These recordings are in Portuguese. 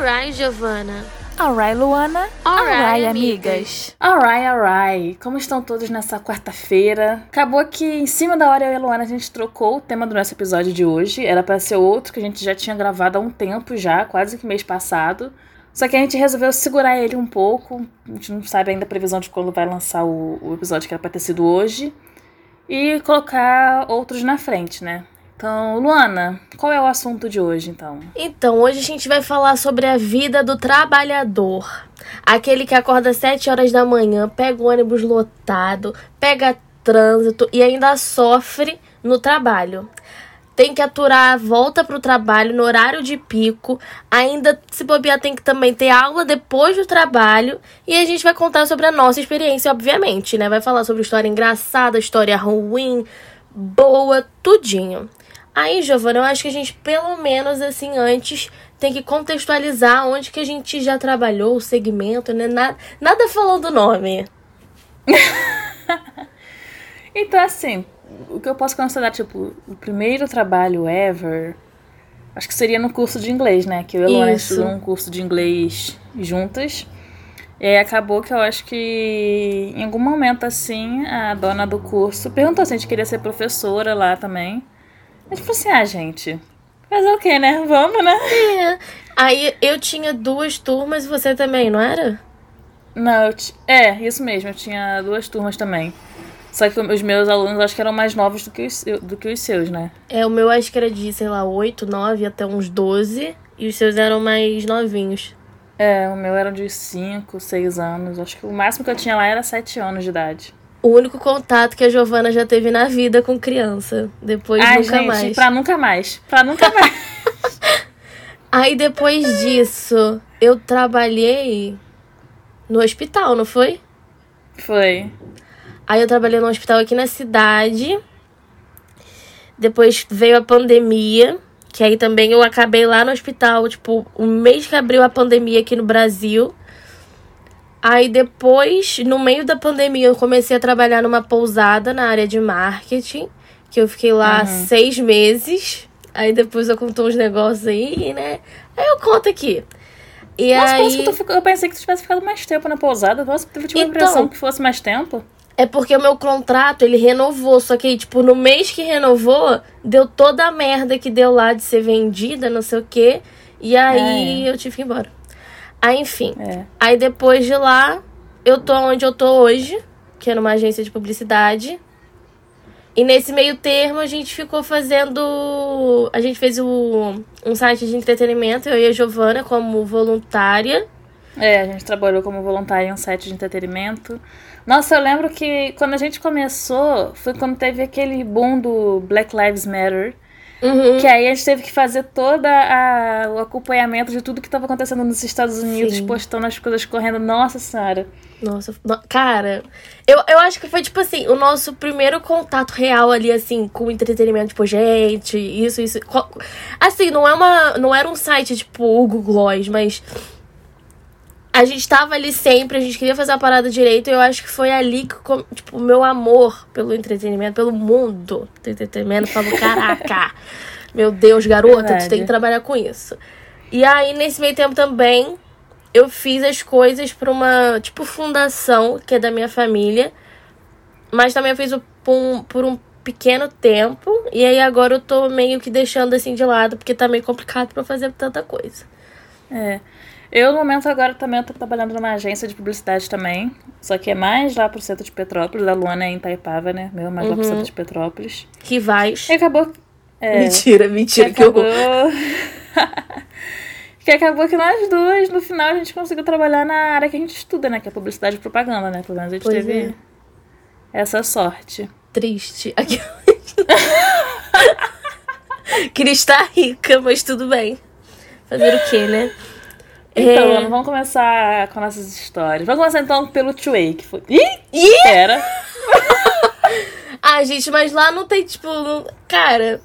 Alright, Giovana. Alright, Luana. Alright, Alright, amigas. Alright, alright. Como estão todos nessa quarta-feira? Acabou que em cima da hora eu e a Luana a gente trocou o tema do nosso episódio de hoje. Era pra ser outro que a gente já tinha gravado há um tempo já, quase que mês passado. Só que a gente resolveu segurar ele um pouco. A gente não sabe ainda a previsão de quando vai lançar o, o episódio que era pra ter sido hoje. E colocar outros na frente, né? Então, Luana, qual é o assunto de hoje, então? Então, hoje a gente vai falar sobre a vida do trabalhador. Aquele que acorda às 7 horas da manhã, pega o ônibus lotado, pega trânsito e ainda sofre no trabalho. Tem que aturar a volta pro trabalho no horário de pico. Ainda, se bobear, tem que também ter aula depois do trabalho. E a gente vai contar sobre a nossa experiência, obviamente, né? Vai falar sobre história engraçada, história ruim, boa, tudinho. Aí, Giovana, eu acho que a gente, pelo menos assim, antes, tem que contextualizar onde que a gente já trabalhou, o segmento, né? Nada, nada falando do nome. Então, assim, o que eu posso considerar, tipo, o primeiro trabalho ever, acho que seria no curso de inglês, né? Que eu e a Luana estudamos um curso de inglês juntas. E aí acabou que eu acho que em algum momento, assim, a dona do curso perguntou se a gente queria ser professora lá também. Gente falou assim, ah, gente, fazer o quê, né? Vamos, né? É. Aí eu tinha duas turmas e você também, não era? Não, eu ti- é, isso mesmo, eu tinha duas turmas também. Só que os meus alunos acho que eram mais novos do que os, do que os seus, né? É, o meu acho que era de, sei lá, 8, 9 até uns 12. E os seus eram mais novinhos. É, o meu era de 5, 6 anos. Acho que o máximo que eu tinha lá era 7 anos de idade. O único contato que a Giovana já teve na vida com criança. Depois Ai, nunca gente, mais. pra nunca mais. Pra nunca mais. Aí depois disso, eu trabalhei no hospital, não foi? Foi. Aí eu trabalhei no hospital aqui na cidade. Depois veio a pandemia, que aí também eu acabei lá no hospital, tipo, o mês que abriu a pandemia aqui no Brasil. Aí depois, no meio da pandemia, eu comecei a trabalhar numa pousada na área de marketing, que eu fiquei lá seis meses. Aí depois eu contou uns negócios aí, né? Aí eu conto aqui. E Nossa, aí... que tu eu pensei que tu tivesse ficado mais tempo na pousada. Nossa, eu tive a Então. impressão que fosse mais tempo. É porque o meu contrato, ele renovou. Só que, tipo, no mês que renovou, deu toda a merda que deu lá de ser vendida, não sei o quê. E aí eu tive que ir embora. Aí, enfim. É. Aí depois de lá, eu tô onde eu tô hoje, que é numa agência de publicidade. E nesse meio termo a gente ficou fazendo. A gente fez o, um site de entretenimento, eu e a Giovana, como voluntária. É, a gente trabalhou como voluntária em um site de entretenimento. Nossa, eu lembro que quando a gente começou, foi quando teve aquele boom do Black Lives Matter. Uhum. Que aí a gente teve que fazer todo o acompanhamento de tudo que estava acontecendo nos Estados Unidos, Sim. postando as coisas correndo. Nossa senhora. Nossa, no- cara, eu, eu acho que foi, tipo assim, o nosso primeiro contato real ali, assim, com o entretenimento, tipo, gente, isso, isso. Assim, não é uma. Não era um site, tipo, Hugo Gloss, mas. A gente tava ali sempre, a gente queria fazer a parada direito, e eu acho que foi ali que, tipo, o meu amor pelo entretenimento, pelo mundo do entretenimento, falou, caraca, meu Deus, garota, tu Verdade. tem que trabalhar com isso. E aí, nesse meio tempo também, eu fiz as coisas pra uma, tipo, fundação, que é da minha família. Mas também eu fiz o- por um, por um pequeno tempo. E aí agora eu tô meio que deixando assim de lado, porque tá meio complicado pra fazer tanta coisa. É. Eu, no momento, agora também eu tô trabalhando numa agência de publicidade também. Só que é mais lá pro centro de Petrópolis. A Luana é em Itaipava, né? Meu, mais lá pro centro de Petrópolis. Rivais. E acabou. É, Mentira, que mentira, que acabou. horror. que acabou que nós duas, no final, a gente conseguiu trabalhar na área que a gente estuda, né? Que é publicidade e propaganda, né? Pelo menos a gente Pois teve é. essa sorte. Triste. Aqui. Queria estar rica, mas tudo bem. Fazer o quê, né? Então, É. Ana, vamos começar com nossas histórias. Vamos começar então pelo Two-Way, que foi. Ih! Ih! Pera! Ah, gente, mas lá não tem, tipo. não- Cara,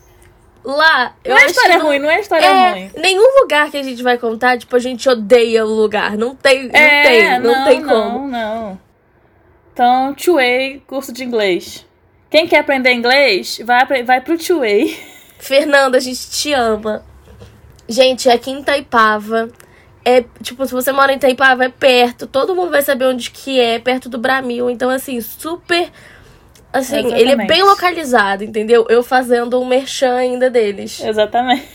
lá. Não é história não- ruim, não é história É, ruim. nenhum lugar que a gente vai contar, tipo, a gente odeia o lugar. Não tem, não é, tem, não, tem como. Não, não. Então, Two-Way, curso de inglês. Quem quer aprender inglês, vai, vai pro Two-Way. Fernanda, a gente te ama. Gente, aqui em Itaipava É, tipo, se você mora em Itaipava, é perto. Todo mundo vai saber onde que é, perto do Bramil. Então, assim, super... Assim, Exatamente. ele é bem localizado, entendeu? Eu fazendo um merchan ainda deles. Exatamente.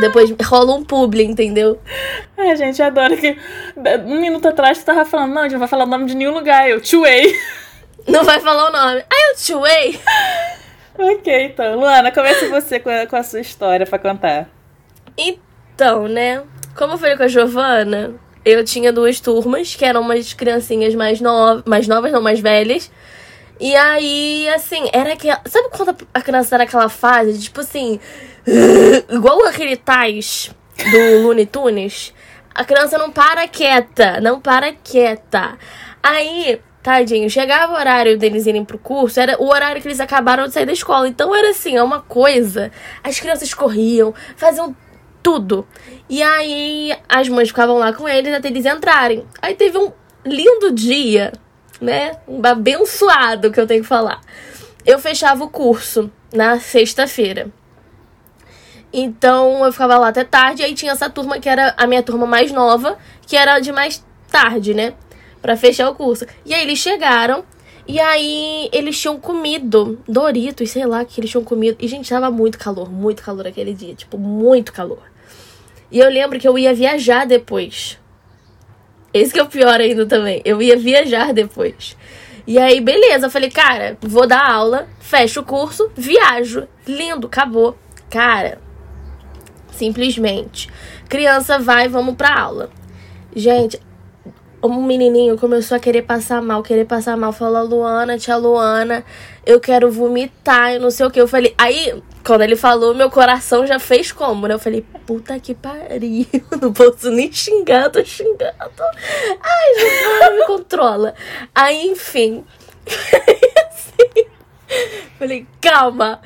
Depois rola um publi, entendeu? Ai, gente, eu adoro que um minuto atrás você tava falando, não, a gente não vai falar o nome de nenhum lugar. Eu, Chuei. Não vai falar o nome. Ah, eu Chuei. ok, então. Luana, comece você com a, com a sua história pra contar. Então, né? Como eu falei com a Giovana, eu tinha duas turmas, que eram umas criancinhas mais, no... mais novas, não mais velhas. E aí, assim, era aquela. Sabe quando a criança tá naquela fase, de, tipo assim. Igual aquele Tais do Looney Tunes? A criança não para quieta, não para quieta. Aí, tadinho, chegava o horário deles irem pro curso, era o horário que eles acabaram de sair da escola. Então era assim, é uma coisa. As crianças corriam, faziam tudo. E aí as mães ficavam lá com eles até eles entrarem. Aí teve um lindo dia, né? Um abençoado que eu tenho que falar. Eu fechava o curso na sexta-feira. Então eu ficava lá até tarde, aí tinha essa turma que era a minha turma mais nova, que era de mais tarde, né? Pra fechar o curso. E aí eles chegaram, e aí eles tinham comido Doritos, sei lá, que eles tinham comido. E, gente, tava muito calor, muito calor aquele dia, tipo, muito calor. E eu lembro que eu ia viajar depois. Esse que é o pior ainda também. Eu ia viajar depois. E aí, beleza, eu falei, cara, vou dar aula, fecho o curso, viajo. Lindo, acabou. Cara, simplesmente. Criança vai, vamos pra aula. Gente, um menininho começou a querer passar mal, querer passar mal. Falou, Luana, tia Luana, eu quero vomitar, eu não sei o que. Eu falei, aí, quando ele falou, meu coração já fez como, né? Eu falei, puta que pariu, não posso nem xingar, tô xingando. Ai, Jesus, me controla. Aí, enfim. assim, falei, calma.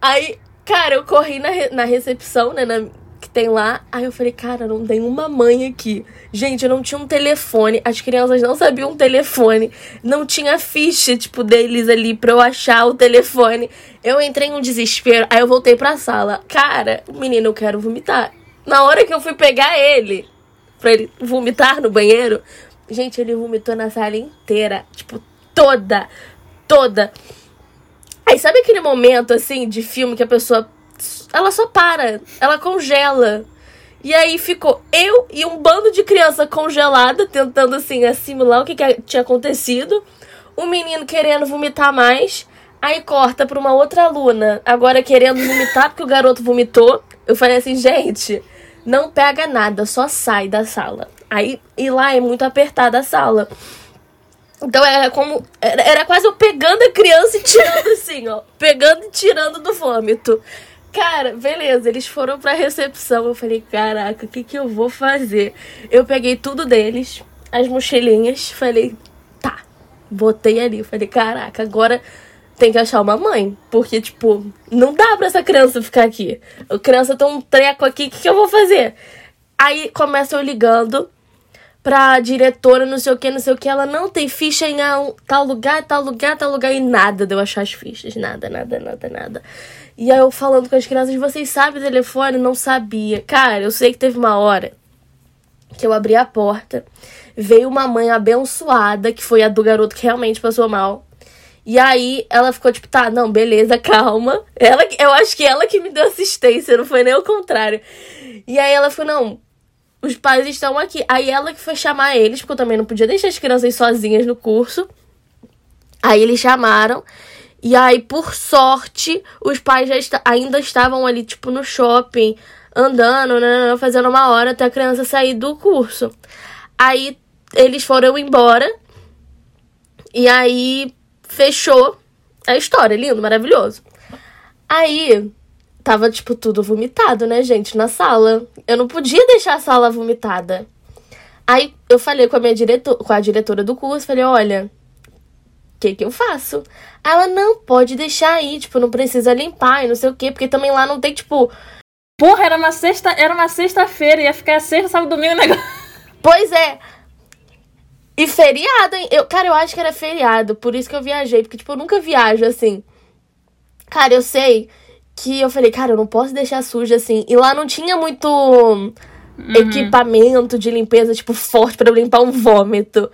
Aí, cara, eu corri na, re na recepção, né? Na, tem lá. Aí eu falei, cara, não tem uma mãe aqui. Gente, eu não tinha um telefone. As crianças não sabiam um telefone. Não tinha ficha, tipo, deles ali pra eu achar o telefone. Eu entrei em um desespero. Aí eu voltei pra sala. Cara, menino, eu quero vomitar. Na hora que eu fui pegar ele, pra ele vomitar no banheiro, gente, ele vomitou na sala inteira. Tipo, toda. Toda. Aí sabe aquele momento, assim, de filme que a pessoa. Ela só para. Ela congela. E aí ficou eu e um bando de criança congelada, tentando assim assimilar o que, que tinha acontecido. O menino querendo vomitar mais. Aí corta pra uma outra aluna, agora querendo vomitar porque o garoto vomitou. Eu falei assim, gente, não pega nada, só sai da sala. Aí, e lá é muito apertada a sala. Então era como. Era, era quase eu pegando a criança e tirando assim, ó. Pegando e tirando do vômito. Cara, beleza, eles foram pra recepção. Eu falei, caraca, o que, que eu vou fazer? Eu peguei tudo deles, as mochilinhas, falei, tá, botei ali. Falei, caraca, agora tem que achar uma mãe. Porque, tipo, não dá pra essa criança ficar aqui. A criança tem um treco aqui, o que, que eu vou fazer? Aí começa eu ligando pra diretora, não sei o que, não sei o que. Ela não tem ficha em tal lugar, tal lugar, tal lugar. E nada de eu achar as fichas. Nada, nada, nada, nada. E aí eu falando com as crianças, vocês sabem o telefone? Não sabia. Cara, eu sei que teve uma hora que eu abri a porta, veio uma mãe abençoada, que foi a do garoto que realmente passou mal. E aí ela ficou tipo, tá, não, beleza, calma. Ela, eu acho que ela que me deu assistência, não foi nem o contrário. E aí ela falou, não, os pais estão aqui. Aí ela que foi chamar eles, porque eu também não podia deixar as crianças sozinhas no curso. Aí eles chamaram. E aí, por sorte, os pais já est ainda estavam ali, tipo, no shopping, andando, né, fazendo uma hora até a criança sair do curso. Aí eles foram embora. E aí fechou a história, lindo, maravilhoso. Aí tava, tipo, tudo vomitado, né, gente, na sala. Eu não podia deixar a sala vomitada. Aí eu falei com a minha diretor com a diretora do curso, falei, olha, que que eu faço? Ela não pode deixar aí, tipo, não precisa limpar e não sei o quê, porque também lá não tem, tipo. Porra, era uma sexta, era uma sexta-feira, ia ficar sexta, sábado, domingo, negócio. Pois é. E feriado, hein? Eu, cara, eu acho que era feriado, por isso que eu viajei, porque, tipo, eu nunca viajo assim. Cara, eu sei que eu falei, cara, eu não posso deixar suja assim. E lá não tinha muito. uhum. equipamento de limpeza, tipo, forte para limpar um vômito.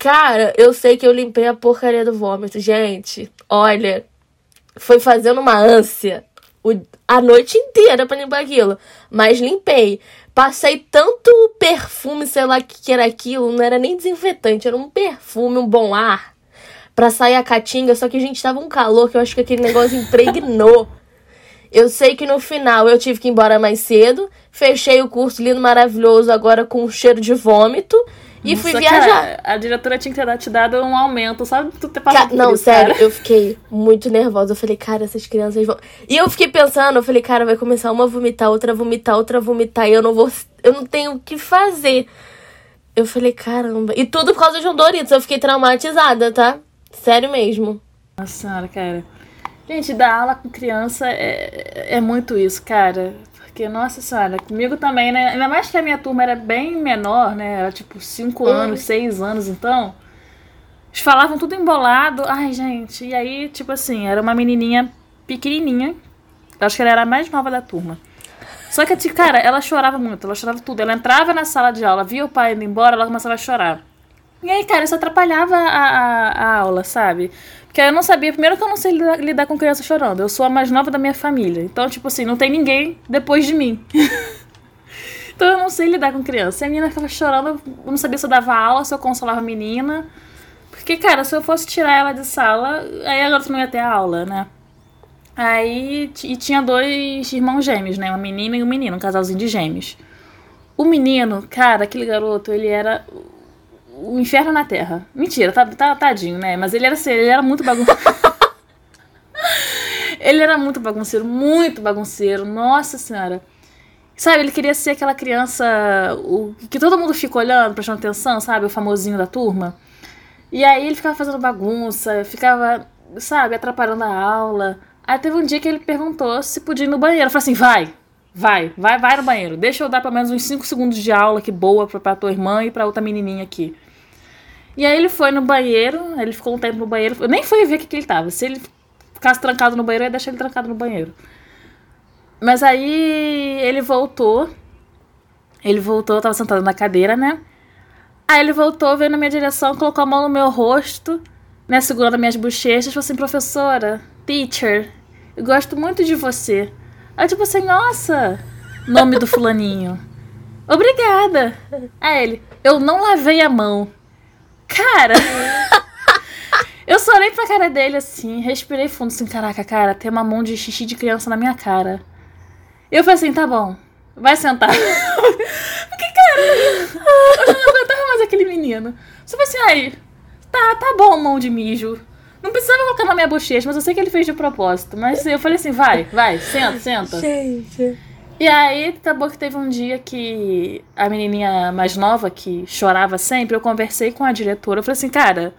Cara, eu sei que eu limpei a porcaria do vômito. Gente, olha, foi fazendo uma ânsia o, a noite inteira pra limpar aquilo. Mas limpei. Passei tanto perfume, sei lá o que, que era aquilo, não era nem desinfetante, era um perfume, um bom ar, pra sair a caatinga, só que a gente tava um calor que eu acho que aquele negócio impregnou. Eu sei que no final eu tive que ir embora mais cedo, fechei o curso lindo, maravilhoso, agora com um cheiro de vômito. E Nossa, fui viajar. Cara, a diretora tinha que ter te dado um aumento, sabe? Tu ter passado Ca Não, isso, sério, cara. eu fiquei muito nervosa. Eu falei, cara, essas crianças vão. E eu fiquei pensando, eu falei, cara, vai começar uma a vomitar, outra a vomitar, outra a vomitar, e eu não vou. Eu não tenho o que fazer. Eu falei, caramba. E tudo por causa de um Doritos. Eu fiquei traumatizada, tá? Sério mesmo. Nossa senhora, cara. Gente, dar aula com criança é, é muito isso, cara. Porque, nossa senhora, comigo também, né? Ainda mais que a minha turma era bem menor, né? Era tipo 5 uhum. anos, 6 anos, então. Eles falavam tudo embolado. Ai, gente. E aí, tipo assim, era uma menininha pequenininha. Acho que ela era a mais nova da turma. Só que, cara, ela chorava muito, ela chorava tudo. Ela entrava na sala de aula, via o pai indo embora, ela começava a chorar. E aí, cara, isso atrapalhava a, a, a aula, sabe? Porque eu não sabia, primeiro que eu não sei lidar, lidar, com criança chorando. Eu sou a mais nova da minha família. Então, tipo assim, não tem ninguém depois de mim. então eu não sei lidar com criança. E a menina ficava chorando, eu não sabia se eu dava aula, se eu consolava a menina. Porque, cara, se eu fosse tirar ela de sala, aí agora tu não ia ter aula, né? Aí e tinha dois irmãos gêmeos, né? Uma menina e um menino, um casalzinho de gêmeos. O menino, cara, aquele garoto, ele era o inferno na Terra. Mentira, tá, tá tadinho, né? Mas ele era assim, ele era muito bagunceiro. ele era muito bagunceiro, muito bagunceiro. Nossa senhora. Sabe, ele queria ser aquela criança o, que todo mundo fica olhando, prestando atenção, sabe? O famosinho da turma. E aí ele ficava fazendo bagunça, ficava, sabe, atrapalhando a aula. Aí teve um dia que ele perguntou se podia ir no banheiro. Eu falei assim: vai, vai, vai, vai no banheiro. Deixa eu dar pelo menos uns 5 segundos de aula que boa pra, pra tua irmã e pra outra menininha aqui. E aí ele foi no banheiro, ele ficou um tempo no banheiro. Eu nem fui ver o que, que ele tava. Se ele ficasse trancado no banheiro, eu ia deixar ele trancado no banheiro. Mas aí ele voltou. Ele voltou, eu tava sentado na cadeira, né? Aí ele voltou, veio na minha direção, colocou a mão no meu rosto, né? Segurando minhas bochechas, falou assim: professora, teacher, eu gosto muito de você. Aí tipo assim, nossa, nome do fulaninho. Obrigada. Aí ele, eu não lavei a mão. Cara! eu só olhei pra cara dele assim, respirei fundo assim, caraca, cara, tem uma mão de xixi de criança na minha cara. Eu falei assim, tá bom, vai sentar. Porque, cara, eu não aguentava mais aquele menino. Só falei assim, aí, tá, tá bom, mão de mijo. Não precisava colocar na minha bochecha, mas eu sei que ele fez de propósito. Mas eu falei assim, vai, vai, senta, senta. Gente. E aí, acabou que teve um dia que a menininha mais nova, que chorava sempre, eu conversei com a diretora. Eu falei assim, cara,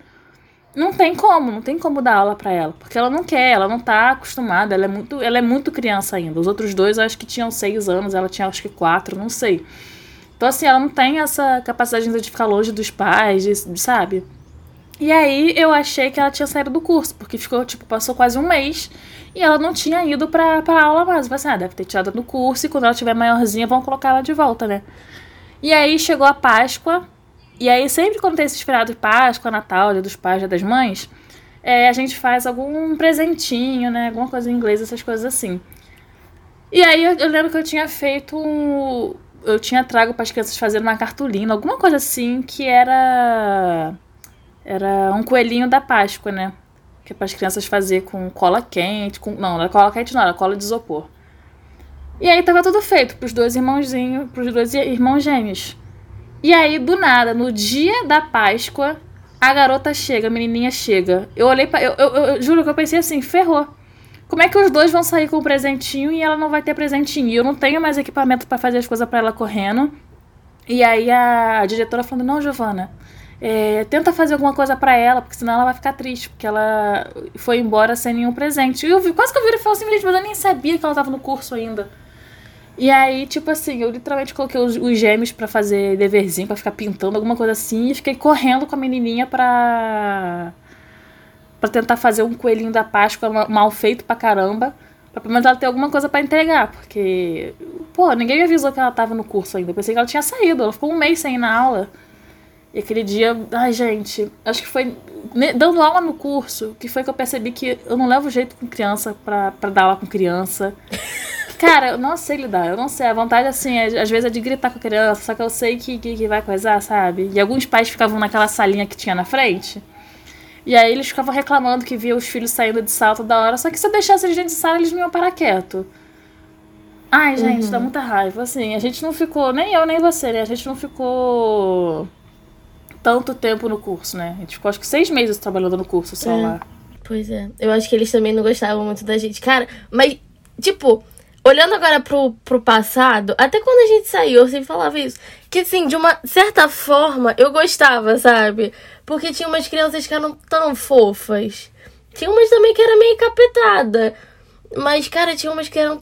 não tem como, não tem como dar aula para ela. Porque ela não quer, ela não tá acostumada, ela é muito, ela é muito criança ainda. Os outros dois acho que tinham seis anos, ela tinha acho que quatro, não sei. Então, assim, ela não tem essa capacidade de ficar longe dos pais, de, sabe? E aí eu achei que ela tinha saído do curso, porque ficou, tipo, passou quase um mês e ela não tinha ido pra, pra aula mais. Eu falei assim, ah, deve ter tirado no curso e quando ela tiver maiorzinha vão colocar ela de volta, né? E aí chegou a Páscoa. E aí sempre quando tem esses feriados de Páscoa, Natal, Dia dos Pais, Dia das Mães, é, a gente faz algum presentinho, né? Alguma coisa em inglês, essas coisas assim. E aí eu, eu lembro que eu tinha feito um, Eu tinha trago para as crianças fazendo uma cartolina, alguma coisa assim, que era. Era um coelhinho da Páscoa, né? que é para as crianças fazer com cola quente, com não, não era cola quente não, era cola de isopor. E aí tava tudo feito pros dois irmãozinhos, pros dois irmãos gêmeos. E aí do nada, no dia da Páscoa, a garota chega, a menininha chega. Eu olhei para eu, eu, eu, juro que eu pensei assim, ferrou. Como é que os dois vão sair com o presentinho e ela não vai ter presentinho? E eu não tenho mais equipamento para fazer as coisas para ela correndo. E aí a diretora falando: "Não, Giovana, é, tenta fazer alguma coisa para ela, porque senão ela vai ficar triste, porque ela foi embora sem nenhum presente. E eu vi, quase que eu vi e falei assim, mas eu nem sabia que ela tava no curso ainda. E aí, tipo assim, eu literalmente coloquei os, os gêmeos para fazer deverzinho, para ficar pintando alguma coisa assim, e fiquei correndo com a menininha pra. pra tentar fazer um coelhinho da Páscoa mal feito pra caramba, pra pelo menos ela ter alguma coisa para entregar, porque pô, ninguém me avisou que ela tava no curso ainda. Eu pensei que ela tinha saído. Ela ficou um mês sem ir na aula. E aquele dia, ai, gente, acho que foi dando aula no curso que foi que eu percebi que eu não levo jeito com criança pra, pra dar aula com criança. Cara, eu não sei lidar, eu não sei. A vontade, assim, é, às vezes é de gritar com a criança, só que eu sei que, que, que vai coisar, sabe? E alguns pais ficavam naquela salinha que tinha na frente. E aí eles ficavam reclamando que via os filhos saindo de salto da hora. Só que se eu deixasse eles dentro de sala, eles não iam parar quieto. Ai, gente, uhum. dá muita raiva. Assim, a gente não ficou, nem eu nem você, né? A gente não ficou tanto tempo no curso, né? A gente ficou acho que seis meses trabalhando no curso só é. lá. Pois é. Eu acho que eles também não gostavam muito da gente. Cara, mas, tipo, olhando agora pro, pro passado, até quando a gente saiu, eu sempre falava isso. Que assim, de uma certa forma, eu gostava, sabe? Porque tinha umas crianças que eram tão fofas. Tinha umas também que era meio capetada. Mas, cara, tinha umas que eram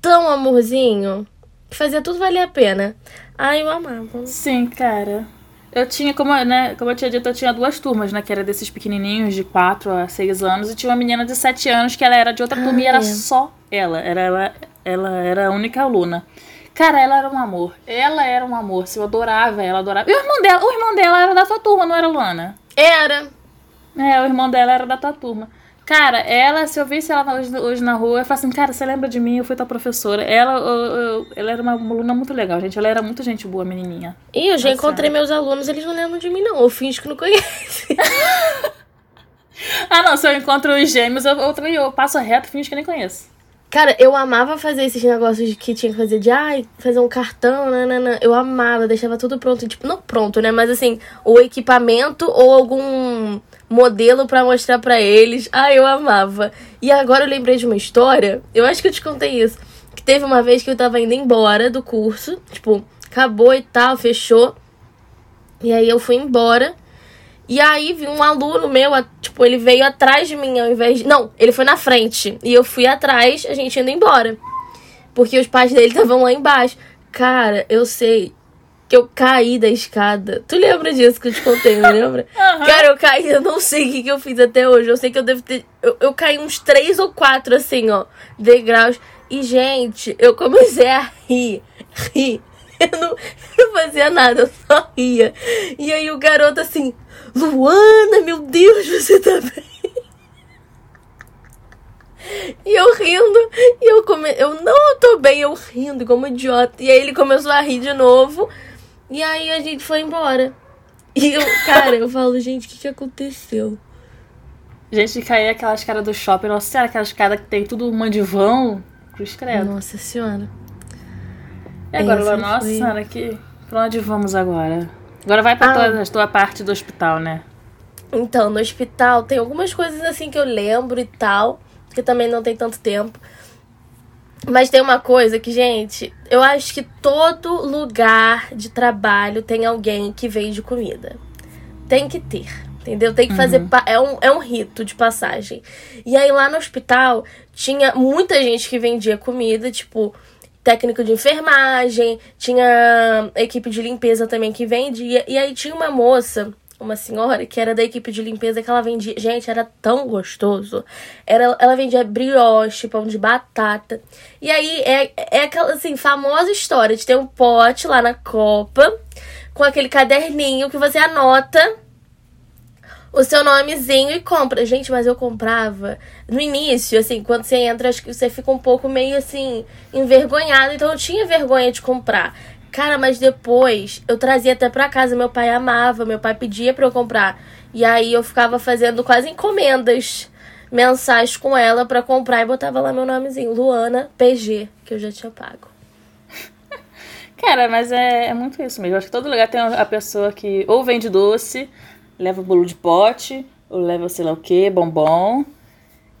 tão amorzinho. Que fazia tudo valer a pena. Ai, eu amava. Sim, cara. Eu tinha, como, né, como eu tinha dito, eu tinha duas turmas, né? Que era desses pequenininhos de 4 a 6 anos. E tinha uma menina de 7 anos que ela era de outra ah, turma e era é. só ela. Era, ela. Ela era a única aluna. Cara, ela era um amor. Ela era um amor. Eu adorava ela, adorava. E o irmão dela, o irmão dela era da tua turma, não era, Luana? Era. É, o irmão dela era da tua turma. Cara, ela, se eu visse ela hoje, na rua, eu falo assim, cara, você lembra de mim? Eu fui tua professora. Ela, eu, eu, ela era uma aluna muito legal, gente. Ela era muito gente boa, menininha. E eu já Nossa. encontrei meus alunos, eles não lembram de mim, não. Eu finjo que não conhece. ah, não. Se eu encontro os gêmeos, eu, eu, eu passo reto e finjo que nem conheço. Cara, eu amava fazer esses negócios que tinha que fazer de, ai, fazer um cartão, nanana. Eu amava, deixava tudo pronto. Tipo, não pronto, né? Mas assim, o equipamento ou algum modelo para mostrar para eles. Ah, eu amava. E agora eu lembrei de uma história, eu acho que eu te contei isso. Que teve uma vez que eu tava indo embora do curso, tipo, acabou e tal, fechou. E aí eu fui embora. E aí vi um aluno meu, tipo, ele veio atrás de mim ao invés de. Não, ele foi na frente. E eu fui atrás, a gente indo embora. Porque os pais dele estavam lá embaixo. Cara, eu sei que eu caí da escada. Tu lembra disso que eu te contei, não lembra? Uhum. Cara, eu caí, eu não sei o que, que eu fiz até hoje. Eu sei que eu devo ter. Eu, eu caí uns três ou quatro, assim, ó, degraus. E, gente, eu comecei a rir. Rir. Eu não, eu não fazia nada, eu só ria. E aí o garoto assim, Luana, meu Deus, você tá bem? E eu rindo, e eu come... eu não tô bem, eu rindo como idiota. E aí ele começou a rir de novo. E aí a gente foi embora. E eu, cara, eu falo, gente, o que, que aconteceu? Gente, cair aquelas caras do shopping, nossa senhora, aquelas caras que tem tudo mandivão. Cruz credo. Nossa senhora. E agora, Essa nossa foi... senhora, que... pra onde vamos agora? Agora vai pra ah. tua, tua parte do hospital, né? Então, no hospital tem algumas coisas assim que eu lembro e tal, que também não tem tanto tempo. Mas tem uma coisa que, gente, eu acho que todo lugar de trabalho tem alguém que vende comida. Tem que ter, entendeu? Tem que fazer. Uhum. É, um, é um rito de passagem. E aí lá no hospital tinha muita gente que vendia comida, tipo, técnico de enfermagem, tinha equipe de limpeza também que vendia. E aí tinha uma moça uma senhora que era da equipe de limpeza que ela vendia. Gente, era tão gostoso. Era, ela vendia brioche, pão de batata. E aí é, é aquela assim, famosa história de ter um pote lá na copa com aquele caderninho que você anota o seu nomezinho e compra. Gente, mas eu comprava no início, assim, quando você entra, acho que você fica um pouco meio assim, envergonhado. Então eu tinha vergonha de comprar. Cara, mas depois eu trazia até pra casa. Meu pai amava, meu pai pedia pra eu comprar. E aí eu ficava fazendo quase encomendas mensais com ela para comprar e botava lá meu nomezinho, Luana PG, que eu já tinha pago. Cara, mas é, é muito isso mesmo. Acho que todo lugar tem a pessoa que ou vende doce, leva bolo de pote, ou leva sei lá o que, bombom,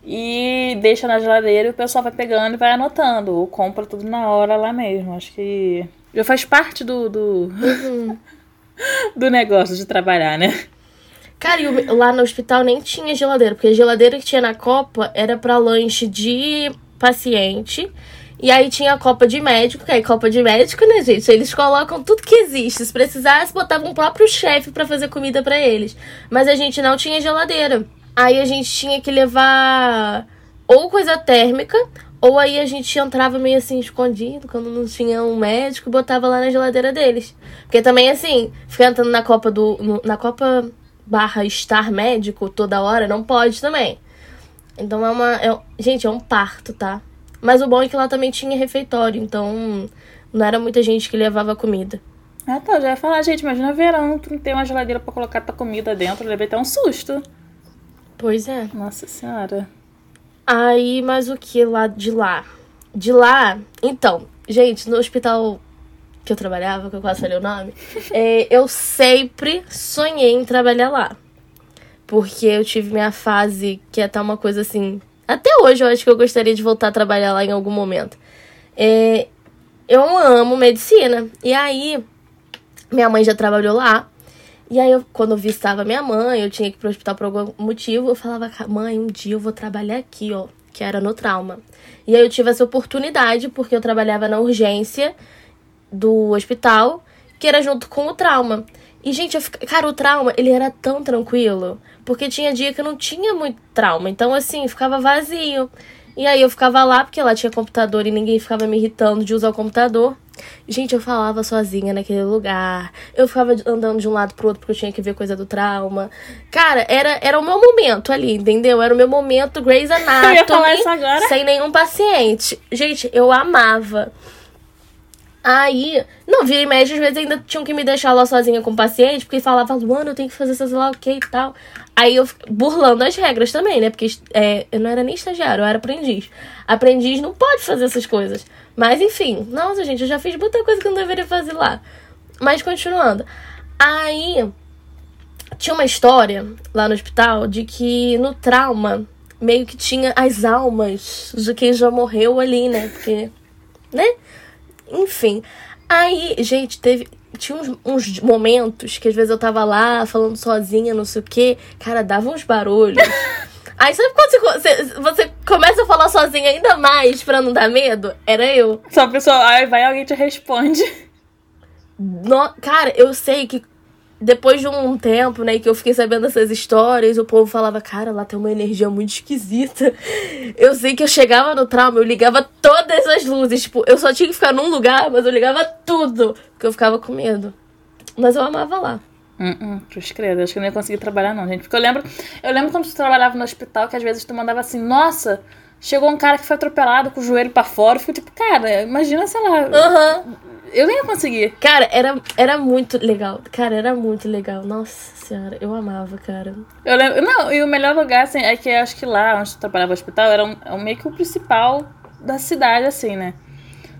e deixa na geladeira e o pessoal vai pegando e vai anotando, ou compra tudo na hora lá mesmo. Acho que já faz parte do. do, uhum. do negócio de trabalhar, né? Cara, e lá no hospital nem tinha geladeira, porque a geladeira que tinha na copa era para lanche de paciente. E aí tinha a copa de médico, que é copa de médico, né, gente? Eles colocam tudo que existe. Se precisasse, botavam um próprio chefe para fazer comida para eles. Mas a gente não tinha geladeira. Aí a gente tinha que levar ou coisa térmica Ou aí a gente entrava meio assim escondido, quando não tinha um médico, botava lá na geladeira deles. Porque também, assim, ficar entrando na Copa do. no- na Copa barra estar médico toda hora, não pode também. Então é uma. é- gente, é um parto, tá? Mas o bom é que lá também tinha refeitório, então não era muita gente que levava comida. Ah, tá. Já ia falar, gente, imagina verão, tu não tem uma geladeira pra colocar tua comida dentro, eu levei até um susto. Pois é. Nossa senhora. Aí, mas o que lá de lá? De lá, então, gente, no hospital que eu trabalhava, que eu quase falei o nome, é, eu sempre sonhei em trabalhar lá. Porque eu tive minha fase que é até uma coisa assim. Até hoje eu acho que eu gostaria de voltar a trabalhar lá em algum momento. É, eu amo medicina. E aí, minha mãe já trabalhou lá. E aí, eu, quando eu visitava minha mãe, eu tinha que ir pro hospital por algum motivo, eu falava, "Ca- mãe, um dia eu vou trabalhar aqui, ó, que era no trauma. E aí eu tive essa oportunidade, porque eu trabalhava na urgência do hospital, que era junto com o trauma. E, gente, eu cara, o trauma, ele era tão tranquilo, porque tinha dia que eu não tinha muito trauma, então, assim, ficava vazio. E aí eu ficava lá, porque lá tinha computador e ninguém ficava me irritando de usar o computador. Gente, eu falava sozinha naquele lugar. Eu ficava andando de um lado pro outro porque eu tinha que ver coisa do trauma. Cara, era, era o meu momento ali, entendeu? Era o meu momento Grey's Anatomy. Eu ia falar isso agora. Sem nenhum paciente. Gente, eu amava. Aí, não, vira e mexe, às vezes ainda tinham que me deixar lá sozinha com o paciente, porque falava, Luana, eu tenho que fazer sei lá o que e tal. Aí eu, burlando as regras também, né? Porque é, eu não era nem estagiário, eu era aprendiz. Aprendiz não pode fazer essas coisas. Mas enfim, nossa, gente, eu já fiz muita coisa que eu não deveria fazer lá. Mas continuando. Aí, tinha uma história lá no hospital de que no trauma meio que tinha as almas de quem já morreu ali, né? Porque, né? Enfim. Aí, gente, teve. Tinha uns, uns momentos que às vezes eu tava lá falando sozinha, não sei o quê. Cara, dava uns barulhos. Aí sabe quando você, você, começa a falar sozinha ainda mais pra não dar medo? Era eu. Só a pessoa, aí vai alguém te responde. No- cara, eu sei que depois de um tempo, né, que eu fiquei sabendo dessas histórias, o povo falava, cara, lá tem uma energia muito esquisita. Eu sei que eu chegava no trauma, eu ligava todas as luzes. Tipo, eu só tinha que ficar num lugar, mas eu ligava tudo. Porque eu ficava com medo. Mas eu amava lá. Hum, hum, cruz credo, acho que eu não ia conseguir trabalhar não, gente. Porque eu lembro, eu lembro quando tu trabalhava no hospital que às vezes tu mandava assim, nossa, chegou um cara que foi atropelado com o joelho pra fora. Eu fico tipo, cara, imagina, sei lá, Aham. Eu nem ia conseguir. Cara, era, era muito legal. Cara, era muito legal. Nossa senhora, eu amava, cara. Eu lembro, não, e o melhor lugar, assim, é que eu acho que lá onde tu trabalhava no hospital era um, é um meio que o principal da cidade, assim, né?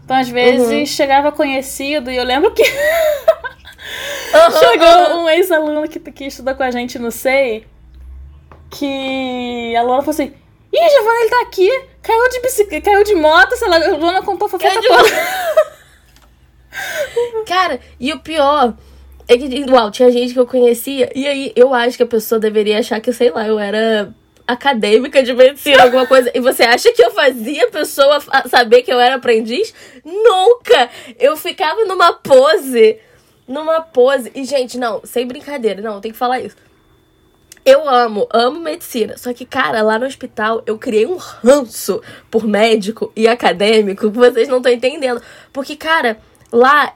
Então, às vezes, chegava conhecido e eu lembro que chegou um ex-aluno que, que estudou com a gente no SEI, que a Luana falou assim, Ih, Giovana, ele tá aqui, caiu de bicicleta, caiu de moto, sei lá, a Luana contou a fofoca toda. Cara, e o pior é que, uau, tinha gente que eu conhecia, e aí eu acho que a pessoa deveria achar que, sei lá, eu era acadêmica de medicina, alguma coisa. E você acha que eu fazia a pessoa saber que eu era aprendiz? Nunca! Eu ficava numa pose, numa pose. E, gente, não, sem brincadeira, não, tem que falar isso. Eu amo, amo medicina. Só que, cara, lá no hospital eu criei um ranço por médico e acadêmico que vocês não estão entendendo. Porque, cara, lá.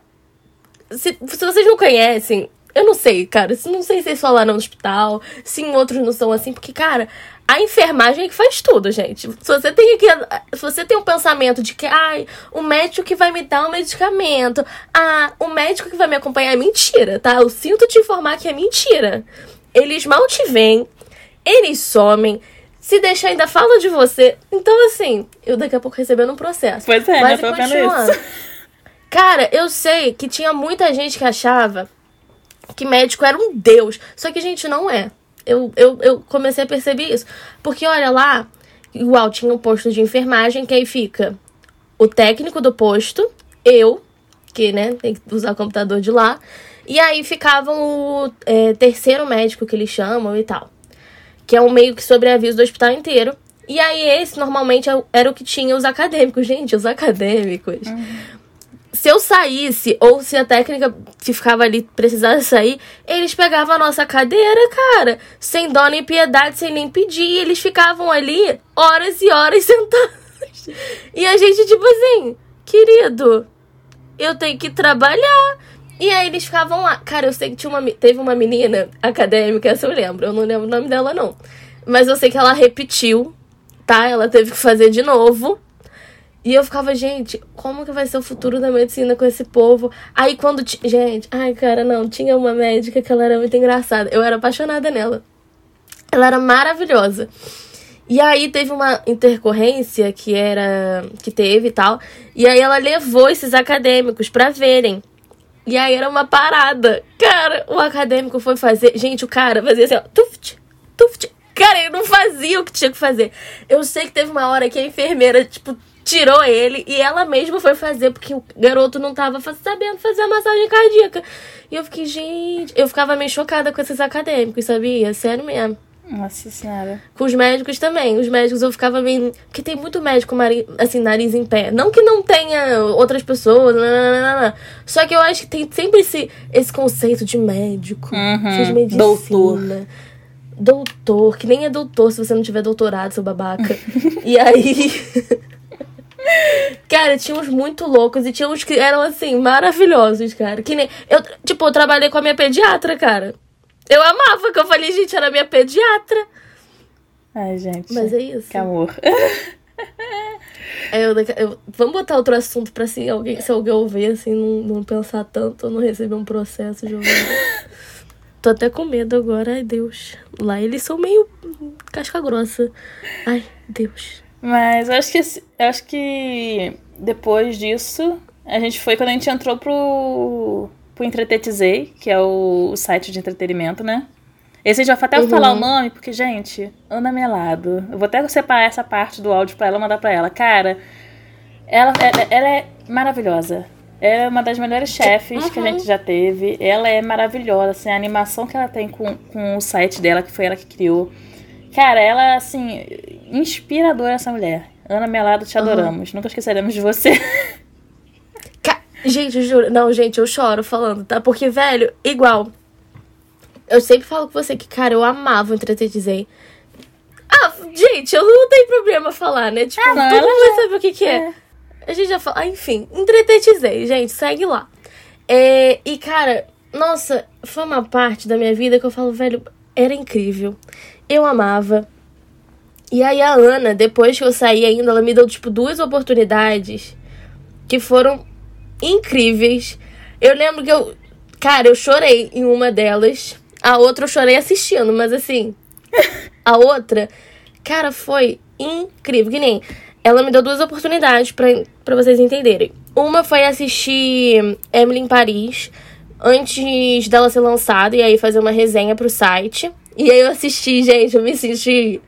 Se, se vocês não conhecem, eu não sei, cara. Não sei se é só lá no hospital, se em outros não são assim, porque, cara, a enfermagem é que faz tudo, gente. Se você tem que. Se você tem um pensamento de que, ai, o médico que vai me dar um medicamento, ah, o médico que vai me acompanhar é mentira, tá? Eu sinto te informar que é mentira. Eles mal te veem, eles somem. Se deixar, ainda fala de você. Então, assim, eu daqui a pouco recebendo um processo. Pois é, Mas né? Tô continuando. Cara, eu sei que tinha muita gente que achava que médico era um deus. Só que, gente, não é. Eu, eu, eu comecei a perceber isso. Porque, olha lá, igual tinha um posto de enfermagem, que aí fica o técnico do posto, eu, que, né, tem que usar o computador de lá. E aí ficavam o é, terceiro médico que eles chamam e tal. Que é um meio que sobreaviso do hospital inteiro. E aí esse normalmente é era o que tinha os acadêmicos. Gente, os acadêmicos. Se eu saísse, ou se a técnica que ficava ali precisasse sair, eles pegavam a nossa cadeira, cara, sem dó nem piedade, sem nem pedir. Eles ficavam ali horas e horas sentados. E a gente, tipo assim, querido, eu tenho que trabalhar. E aí eles ficavam lá. Cara, eu sei que tinha uma, teve uma menina acadêmica, essa eu lembro. Eu não lembro o nome dela, não. Mas eu sei que ela repetiu, tá? Ela teve que fazer de novo. E eu ficava, gente, como que vai ser o futuro da medicina com esse povo? Aí quando. Gente, ai, cara, não. Tinha uma médica que ela era muito engraçada. Eu era apaixonada nela. Ela era maravilhosa. E aí teve uma intercorrência que era. que teve e tal. E aí ela levou esses acadêmicos para verem. E aí era uma parada. Cara, o acadêmico foi fazer. Gente, o cara fazia assim, ó. Tuft, tuft. Cara, ele não fazia o que tinha que fazer. Eu sei que teve uma hora que a enfermeira, tipo, tirou ele e ela mesma foi fazer, porque o garoto não tava sabendo fazer a massagem cardíaca. E eu fiquei, gente. Eu ficava meio chocada com esses acadêmicos, sabia? Sério mesmo. Nossa senhora. Com os médicos também. Os médicos eu ficava meio. Porque tem muito médico, assim, nariz em pé. Não que não tenha outras pessoas, não, não, não, não. Só que eu acho que tem sempre esse, esse conceito de médico. Uhum. Fez medicina. Doutor. Doutor, que nem é doutor se você não tiver doutorado, seu babaca. e aí. Cara, tinha uns muito loucos e tinha uns que eram assim, maravilhosos, cara. Que nem. Eu, tipo, eu trabalhei com a minha pediatra, cara. Eu amava, que eu falei, gente, era minha pediatra. Ai, gente. Mas é isso. Que amor. É, eu, eu, vamos botar outro assunto pra assim, alguém, se alguém ouvir, assim, não, não pensar tanto, não receber um processo de ouvir. Tô até com medo agora, ai Deus. Lá eles são meio casca grossa. Ai, Deus. Mas eu acho que eu acho que depois disso, a gente foi quando a gente entrou pro pro Entretetizei, que é o, o, site de entretenimento, né? Esse a gente vai até uhum. falar o nome, porque, gente, Ana Melado. Eu vou até separar essa parte do áudio pra ela mandar pra ela. Cara, ela, ela, ela é maravilhosa. Ela é uma das melhores chefes uhum. que a gente já teve. Ela é maravilhosa, assim, a animação que ela tem com, com o site dela, que foi ela que criou. Cara, ela, assim, inspiradora essa mulher. Ana Melado, te adoramos. Uhum. Nunca esqueceremos de você. Gente, juro. Não, gente, eu choro falando, tá? Porque, velho, igual. Eu sempre falo com você que, cara, eu amava o Entretetizei. Ah, gente, eu não tenho problema falar, né? Tipo, ah, não, todo mundo já... sabe o que, que é. é. A gente já fala. Ah, enfim, Entretetizei, gente, segue lá. É, e, cara, nossa, foi uma parte da minha vida que eu falo, velho, era incrível. Eu amava. E aí a Ana, depois que eu saí ainda, ela me deu, tipo, duas oportunidades que foram incríveis. Eu lembro que eu. Cara, eu chorei em uma delas. A outra eu chorei assistindo, mas assim. A outra, cara, foi incrível. Que nem. Ela me deu duas oportunidades para vocês entenderem. Uma foi assistir Emily em Paris antes dela ser lançada e aí fazer uma resenha pro site. E aí eu assisti, gente, eu me senti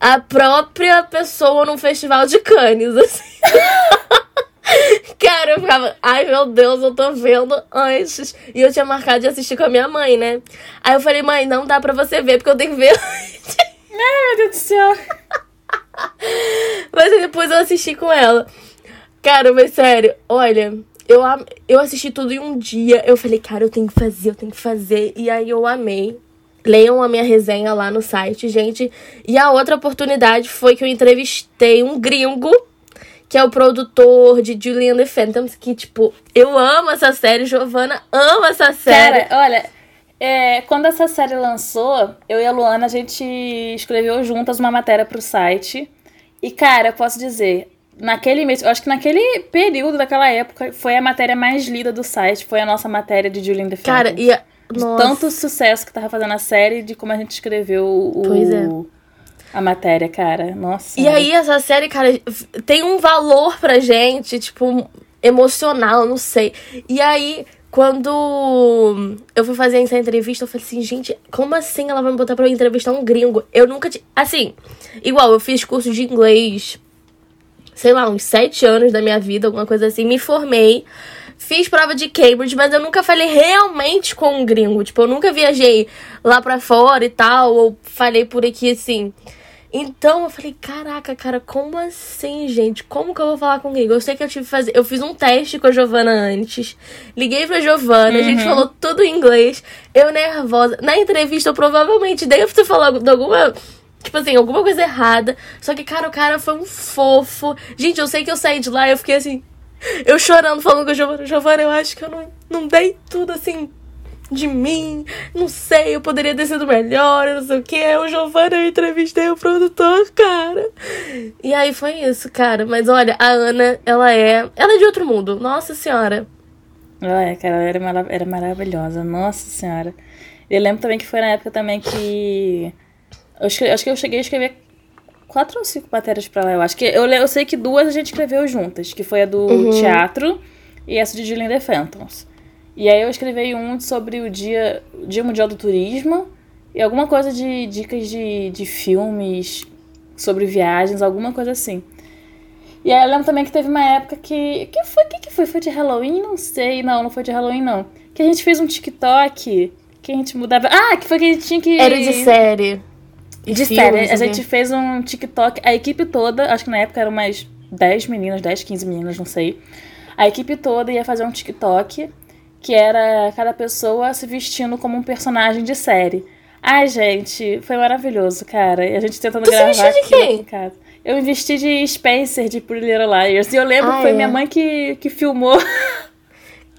a própria pessoa num festival de Cannes, assim. Cara, eu ficava, ai meu Deus, eu tô vendo antes. E eu tinha marcado de assistir com a minha mãe, né? Aí eu falei, mãe, não dá pra você ver, porque eu tenho que ver antes. Meu Deus do céu. Mas depois eu assisti com ela. Cara, mas sério, olha, eu, eu assisti tudo em um dia. Eu falei, cara, eu tenho que fazer, eu tenho que fazer. E aí eu amei. Leiam a minha resenha lá no site, gente. E a outra oportunidade foi que eu entrevistei um gringo que é o produtor de Julian the Phantoms, que, tipo, eu amo essa série, Giovanna ama essa série. Cara, olha, é, quando essa série lançou, eu e a Luana, a gente escreveu juntas uma matéria pro site. E, cara, eu posso dizer, naquele mês, eu acho que naquele período daquela época, foi a matéria mais lida do site, foi a nossa matéria de Julian the Phantoms. Cara, e... A... De tanto sucesso que tava fazendo a série, de como a gente escreveu o... Pois é a matéria, cara. Nossa. E aí, essa série, cara, tem um valor pra gente, tipo, emocional, não sei. E aí, quando eu fui fazer essa entrevista, eu falei assim, gente, como assim ela vai me botar pra entrevistar um gringo? Eu nunca. T... Assim, igual, eu fiz curso de inglês, sei lá, uns sete anos da minha vida, alguma coisa assim, me formei. Fiz prova de Cambridge, mas eu nunca falei realmente com um gringo. Tipo, eu nunca viajei lá pra fora e tal, ou falei por aqui assim. Então eu falei, caraca, cara, como assim, gente? Como que eu vou falar com alguém? Eu sei que eu tive que fazer. Eu fiz um teste com a Giovana antes. Liguei pra Giovana, uhum. a gente uhum. falou tudo em inglês. Eu nervosa. Na entrevista, eu provavelmente devo ter falado de alguma Tipo assim, alguma coisa errada. Só que, cara, o cara foi um fofo. Gente, eu sei que eu saí de lá e eu fiquei assim. Eu chorando, falando com o Giovanna. Giovanna, eu acho que eu não, não dei tudo assim de mim. Não sei, eu poderia ter sido melhor, não sei o que. O Giovanna, eu entrevistei o produtor, cara. E aí foi isso, cara. Mas olha, a Ana, ela é. Ela é de outro mundo. Nossa senhora. Ela é, cara, ela era, marav era maravilhosa. Nossa senhora. Eu lembro também que foi na época também que eu acho que eu cheguei a escrever quatro ou cinco matérias para lá, eu acho. que eu, eu sei que duas a gente escreveu juntas, que foi a do uhum. teatro e essa de Julian The Phantoms. E aí eu escrevi um sobre o dia, o dia Mundial do Turismo e alguma coisa de dicas de, de filmes sobre viagens, alguma coisa assim. E aí eu lembro também que teve uma época que. que foi? que, que foi? Foi de Halloween? Não sei. Não, não foi de Halloween, não. Que a gente fez um TikTok que a gente mudava. Ah, que foi que a gente tinha que. Era de série. De série. A gente fez um TikTok, a equipe toda, acho que na época eram mais 10 meninas, 10, 15 meninas, não sei. A equipe toda ia fazer um TikTok que era cada pessoa se vestindo como um personagem de série. Ai, gente, foi maravilhoso, cara. E a gente tentando tu gravar se de quem? em casa. Eu me vesti de Spencer, de Pretty Little Liars. E eu lembro ah, que foi é. minha mãe que, que filmou.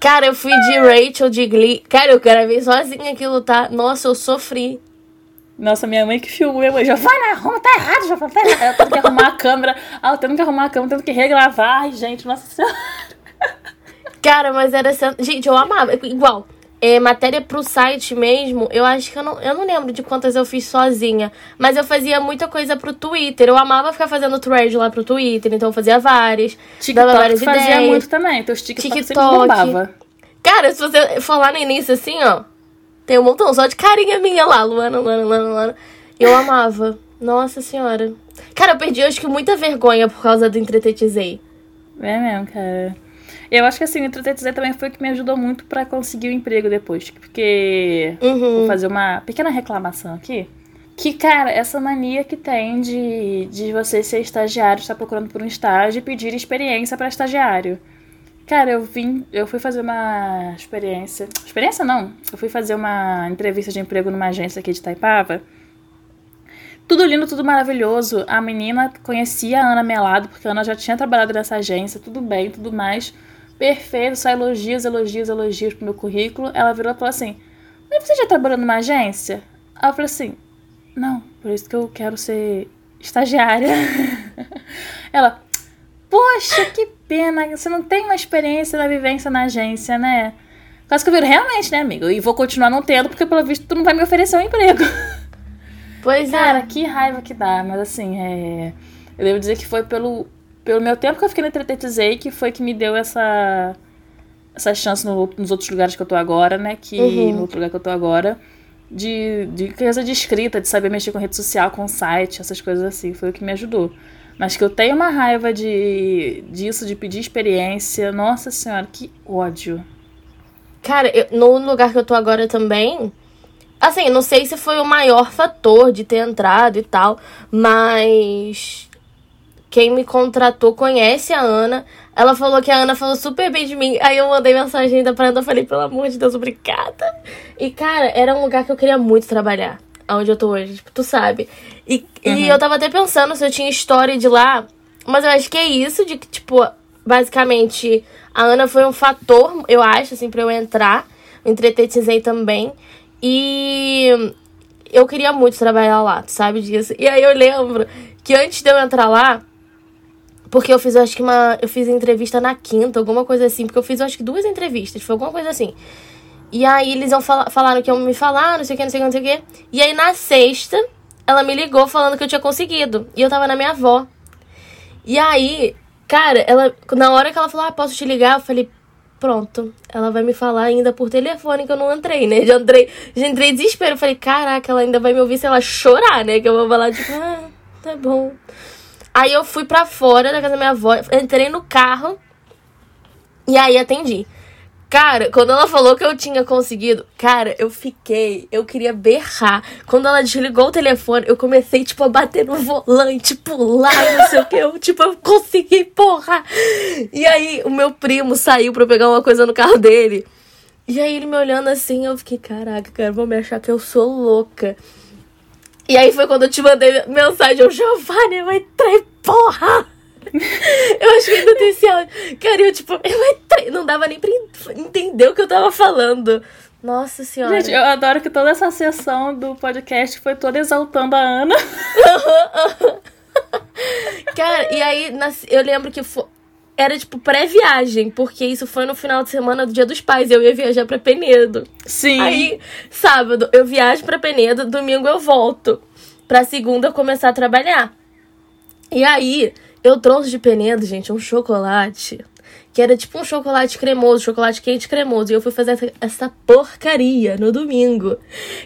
Cara, eu fui de Rachel, de Glee. Cara, eu gravei sozinha aquilo, tá? Nossa, eu sofri. Nossa, minha mãe que filmou, minha mãe, Giovana, arruma, tá errado, Giovana, tá errado. Eu tenho que arrumar a câmera, ah, eu tenho que arrumar a câmera, tenho que regravar. Ai, gente, nossa senhora. Cara, mas era. Gente, eu amava. Igual, é, matéria pro site mesmo, eu acho que eu não, eu não lembro de quantas eu fiz sozinha. Mas eu fazia muita coisa pro Twitter. Eu amava ficar fazendo thread lá pro Twitter, então eu fazia várias. TikTok dava várias fazia ideias. muito também. Teus TikTok, TikTok. bombava. Cara, se você for lá no início assim, ó. Tem um montão só de carinha minha lá, Luana, Luana, Luana, Luana. Eu amava. Nossa senhora. Cara, eu perdi acho que muita vergonha por causa do Entretetizei. É mesmo, cara. Eu acho que assim, o Entretetizei também foi o que me ajudou muito para conseguir o emprego depois. Porque. Uhum. Vou fazer uma pequena reclamação aqui. Que, cara, essa mania que tem de, de você ser estagiário, estar procurando por um estágio e pedir experiência para estagiário. Cara, eu vim, eu fui fazer uma experiência. Experiência não. Eu fui fazer uma entrevista de emprego numa agência aqui de Taipava. Tudo lindo, tudo maravilhoso. A menina conhecia a Ana Melado, porque a Ana já tinha trabalhado nessa agência, tudo bem, tudo mais. Perfeito, só elogios, elogios, elogios pro meu currículo. Ela virou e falou assim: Mas você já trabalhou numa agência? Eu falei assim: Não, por isso que eu quero ser estagiária. Ela, Poxa, que pena, você não tem uma experiência da vivência na agência, né? Quase que eu viro, realmente, né, amigo? E vou continuar não tendo, porque pelo visto tu não vai me oferecer um emprego. Pois é. Cara, que raiva que dá, mas assim, é... eu devo dizer que foi pelo, pelo meu tempo que eu fiquei no Entretetizei que foi que me deu essa, essa chance no, nos outros lugares que eu tô agora, né? Que uhum. no outro lugar que eu tô agora. De, de coisa de escrita, de saber mexer com rede social, com site, essas coisas assim. Foi o que me ajudou. Mas que eu tenho uma raiva de disso, de pedir experiência. Nossa senhora, que ódio. Cara, eu, no lugar que eu tô agora também. Assim, não sei se foi o maior fator de ter entrado e tal, mas quem me contratou conhece a Ana. Ela falou que a Ana falou super bem de mim. Aí eu mandei mensagem ainda pra Ana, falei, pelo amor de Deus, obrigada. E, cara, era um lugar que eu queria muito trabalhar onde eu tô hoje, tipo, tu sabe. E, uhum. e eu tava até pensando se eu tinha história de lá, mas eu acho que é isso, de que, tipo, basicamente, a Ana foi um fator, eu acho, assim, pra eu entrar. Eu entretetizei também. E eu queria muito trabalhar lá, tu sabe disso. E aí eu lembro que antes de eu entrar lá, porque eu fiz, eu acho que uma. Eu fiz entrevista na quinta, alguma coisa assim. Porque eu fiz, eu acho que duas entrevistas, foi alguma coisa assim. E aí eles iam fal falaram que iam me falar, não sei o que, não sei o que, não sei o que. E aí na sexta, ela me ligou falando que eu tinha conseguido. E eu tava na minha avó. E aí, cara, ela. Na hora que ela falou, ah, posso te ligar? Eu falei, pronto. Ela vai me falar ainda por telefone que eu não entrei, né? Já entrei, já entrei desespero. Eu falei, caraca, ela ainda vai me ouvir se ela chorar, né? Que eu vou falar, tipo, ah, tá bom. Aí eu fui pra fora da casa da minha avó, entrei no carro. E aí atendi. Cara, quando ela falou que eu tinha conseguido, cara, eu fiquei, eu queria berrar. Quando ela desligou o telefone, eu comecei, tipo, a bater no volante, pular, não sei o que. Eu, tipo, eu consegui, porra! E aí, o meu primo saiu pra pegar uma coisa no carro dele. E aí, ele me olhando assim, eu fiquei, caraca, cara, vão me achar que eu sou louca. E aí foi quando eu te mandei mensagem, o Giovanni vai trair, porra! Eu acho que ainda tem esse áudio. Cara, eu tipo, eu. Não dava nem pra entender o que eu tava falando. Nossa senhora. Gente, eu adoro que toda essa sessão do podcast foi toda exaltando a Ana. Cara, e aí eu lembro que foi, era tipo pré-viagem, porque isso foi no final de semana do Dia dos Pais. Eu ia viajar para Penedo. Sim. Aí, sábado, eu viajo para Penedo, domingo eu volto. Pra segunda eu começar a trabalhar. E aí, eu trouxe de Penedo, gente, um chocolate que era tipo um chocolate cremoso, chocolate quente cremoso. E eu fui fazer essa, porcaria no domingo.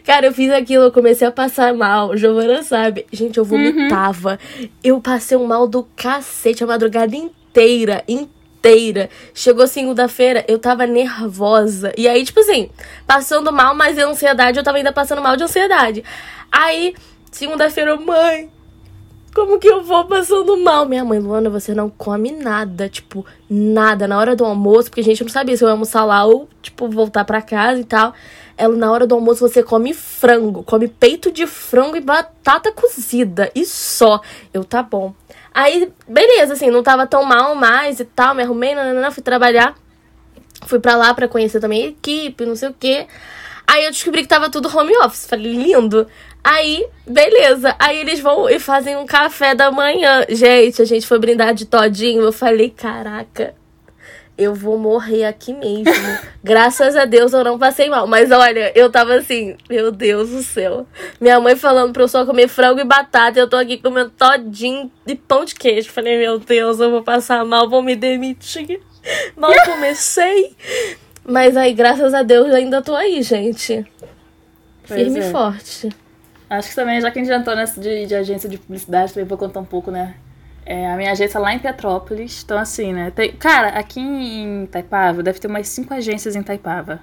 Cara, eu fiz aquilo, eu comecei a passar mal. Giovana sabe. Gente, eu vomitava. Uhum. Eu passei um mal do cacete a madrugada inteira, inteira. Chegou segunda-feira, eu tava nervosa. E aí, tipo assim, passando mal, mas em ansiedade, eu tava ainda passando mal de ansiedade. Aí, segunda-feira, mãe, como que eu vou passando mal? Minha mãe, Luana, você não come nada, tipo, nada. Na hora do almoço, porque a gente não sabia se eu ia almoçar lá ou, tipo, voltar pra casa e tal. Ela, na hora do almoço, você come frango, come peito de frango e batata cozida. E só. Eu, tá bom. Aí, beleza, assim, não tava tão mal mais e tal. Me arrumei, nanana, fui trabalhar. Fui pra lá pra conhecer também a equipe, não sei o quê. Aí eu descobri que tava tudo home office. Falei, lindo. Aí, beleza. Aí eles vão e fazem um café da manhã. Gente, a gente foi brindar de todinho. Eu falei, caraca, eu vou morrer aqui mesmo. Graças a Deus eu não passei mal. Mas olha, eu tava assim, meu Deus do céu. Minha mãe falando pra eu só comer frango e batata. E eu tô aqui comendo todinho de pão de queijo. Falei, meu Deus, eu vou passar mal, vou me demitir. Mal comecei. Mas aí, graças a Deus, ainda tô aí, gente. Firme e é. forte. Acho que também, já que a gente já entrou nessa de, de agência de publicidade, também vou contar um pouco, né? É, a minha agência é lá em Petrópolis. Então, assim, né? Tem, cara, aqui em Taipava, deve ter umas cinco agências em Taipava.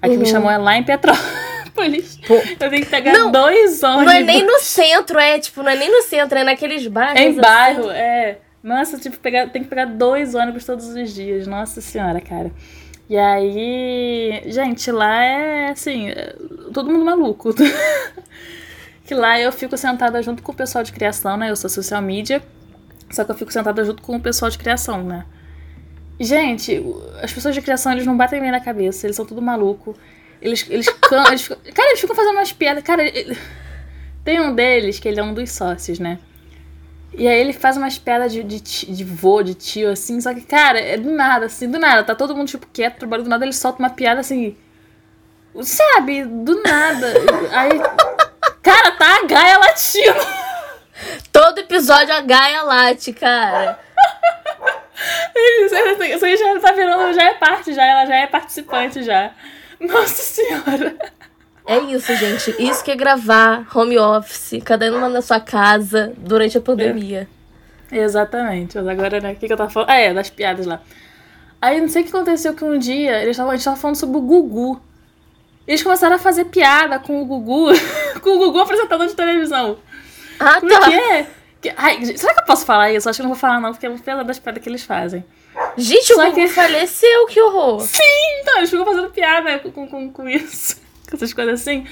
A que uhum. me chamou é lá em Petrópolis. Pô. Eu tenho que pegar não, dois ônibus. Não é nem no centro, é, tipo, não é nem no centro, é naqueles bairros. É em bairro, assim. é. Nossa, tipo, pegar, tem que pegar dois ônibus todos os dias. Nossa senhora, cara. E aí, gente, lá é assim, é todo mundo maluco. que lá eu fico sentada junto com o pessoal de criação, né? Eu sou social media, só que eu fico sentada junto com o pessoal de criação, né? Gente, as pessoas de criação, eles não batem bem na cabeça, eles são tudo maluco. Eles, eles, eles ficam, Cara, eles ficam fazendo umas piadas. Cara, ele, tem um deles que ele é um dos sócios, né? E aí ele faz umas piadas de, de, de vô, de tio, assim, só que, cara, é do nada, assim, do nada. Tá todo mundo, tipo, quieto, trabalhando, do nada ele solta uma piada, assim, sabe, do nada. aí, Cara, tá a Gaia latindo. Todo episódio a Gaia late, cara. Isso aí já tá virando, já é parte, já, ela já é participante já. Nossa senhora. É isso, gente. Isso que é gravar home office, cada um na sua casa durante a pandemia. É. Exatamente. Mas agora, né, o que, que eu tava falando? Ah, é, das piadas lá. Aí não sei o que aconteceu que um dia eles tavam, a gente tava falando sobre o Gugu. Eles começaram a fazer piada com o Gugu, com o Gugu apresentador de televisão. Ah, Por tá. quê? Que, ai, será que eu posso falar isso? Acho que não vou falar não, porque é uma das piadas que eles fazem. Gente, Só o Gugu que... faleceu, que horror. Sim, então, eles ficam fazendo piada com, com, com isso, essas coisas assim.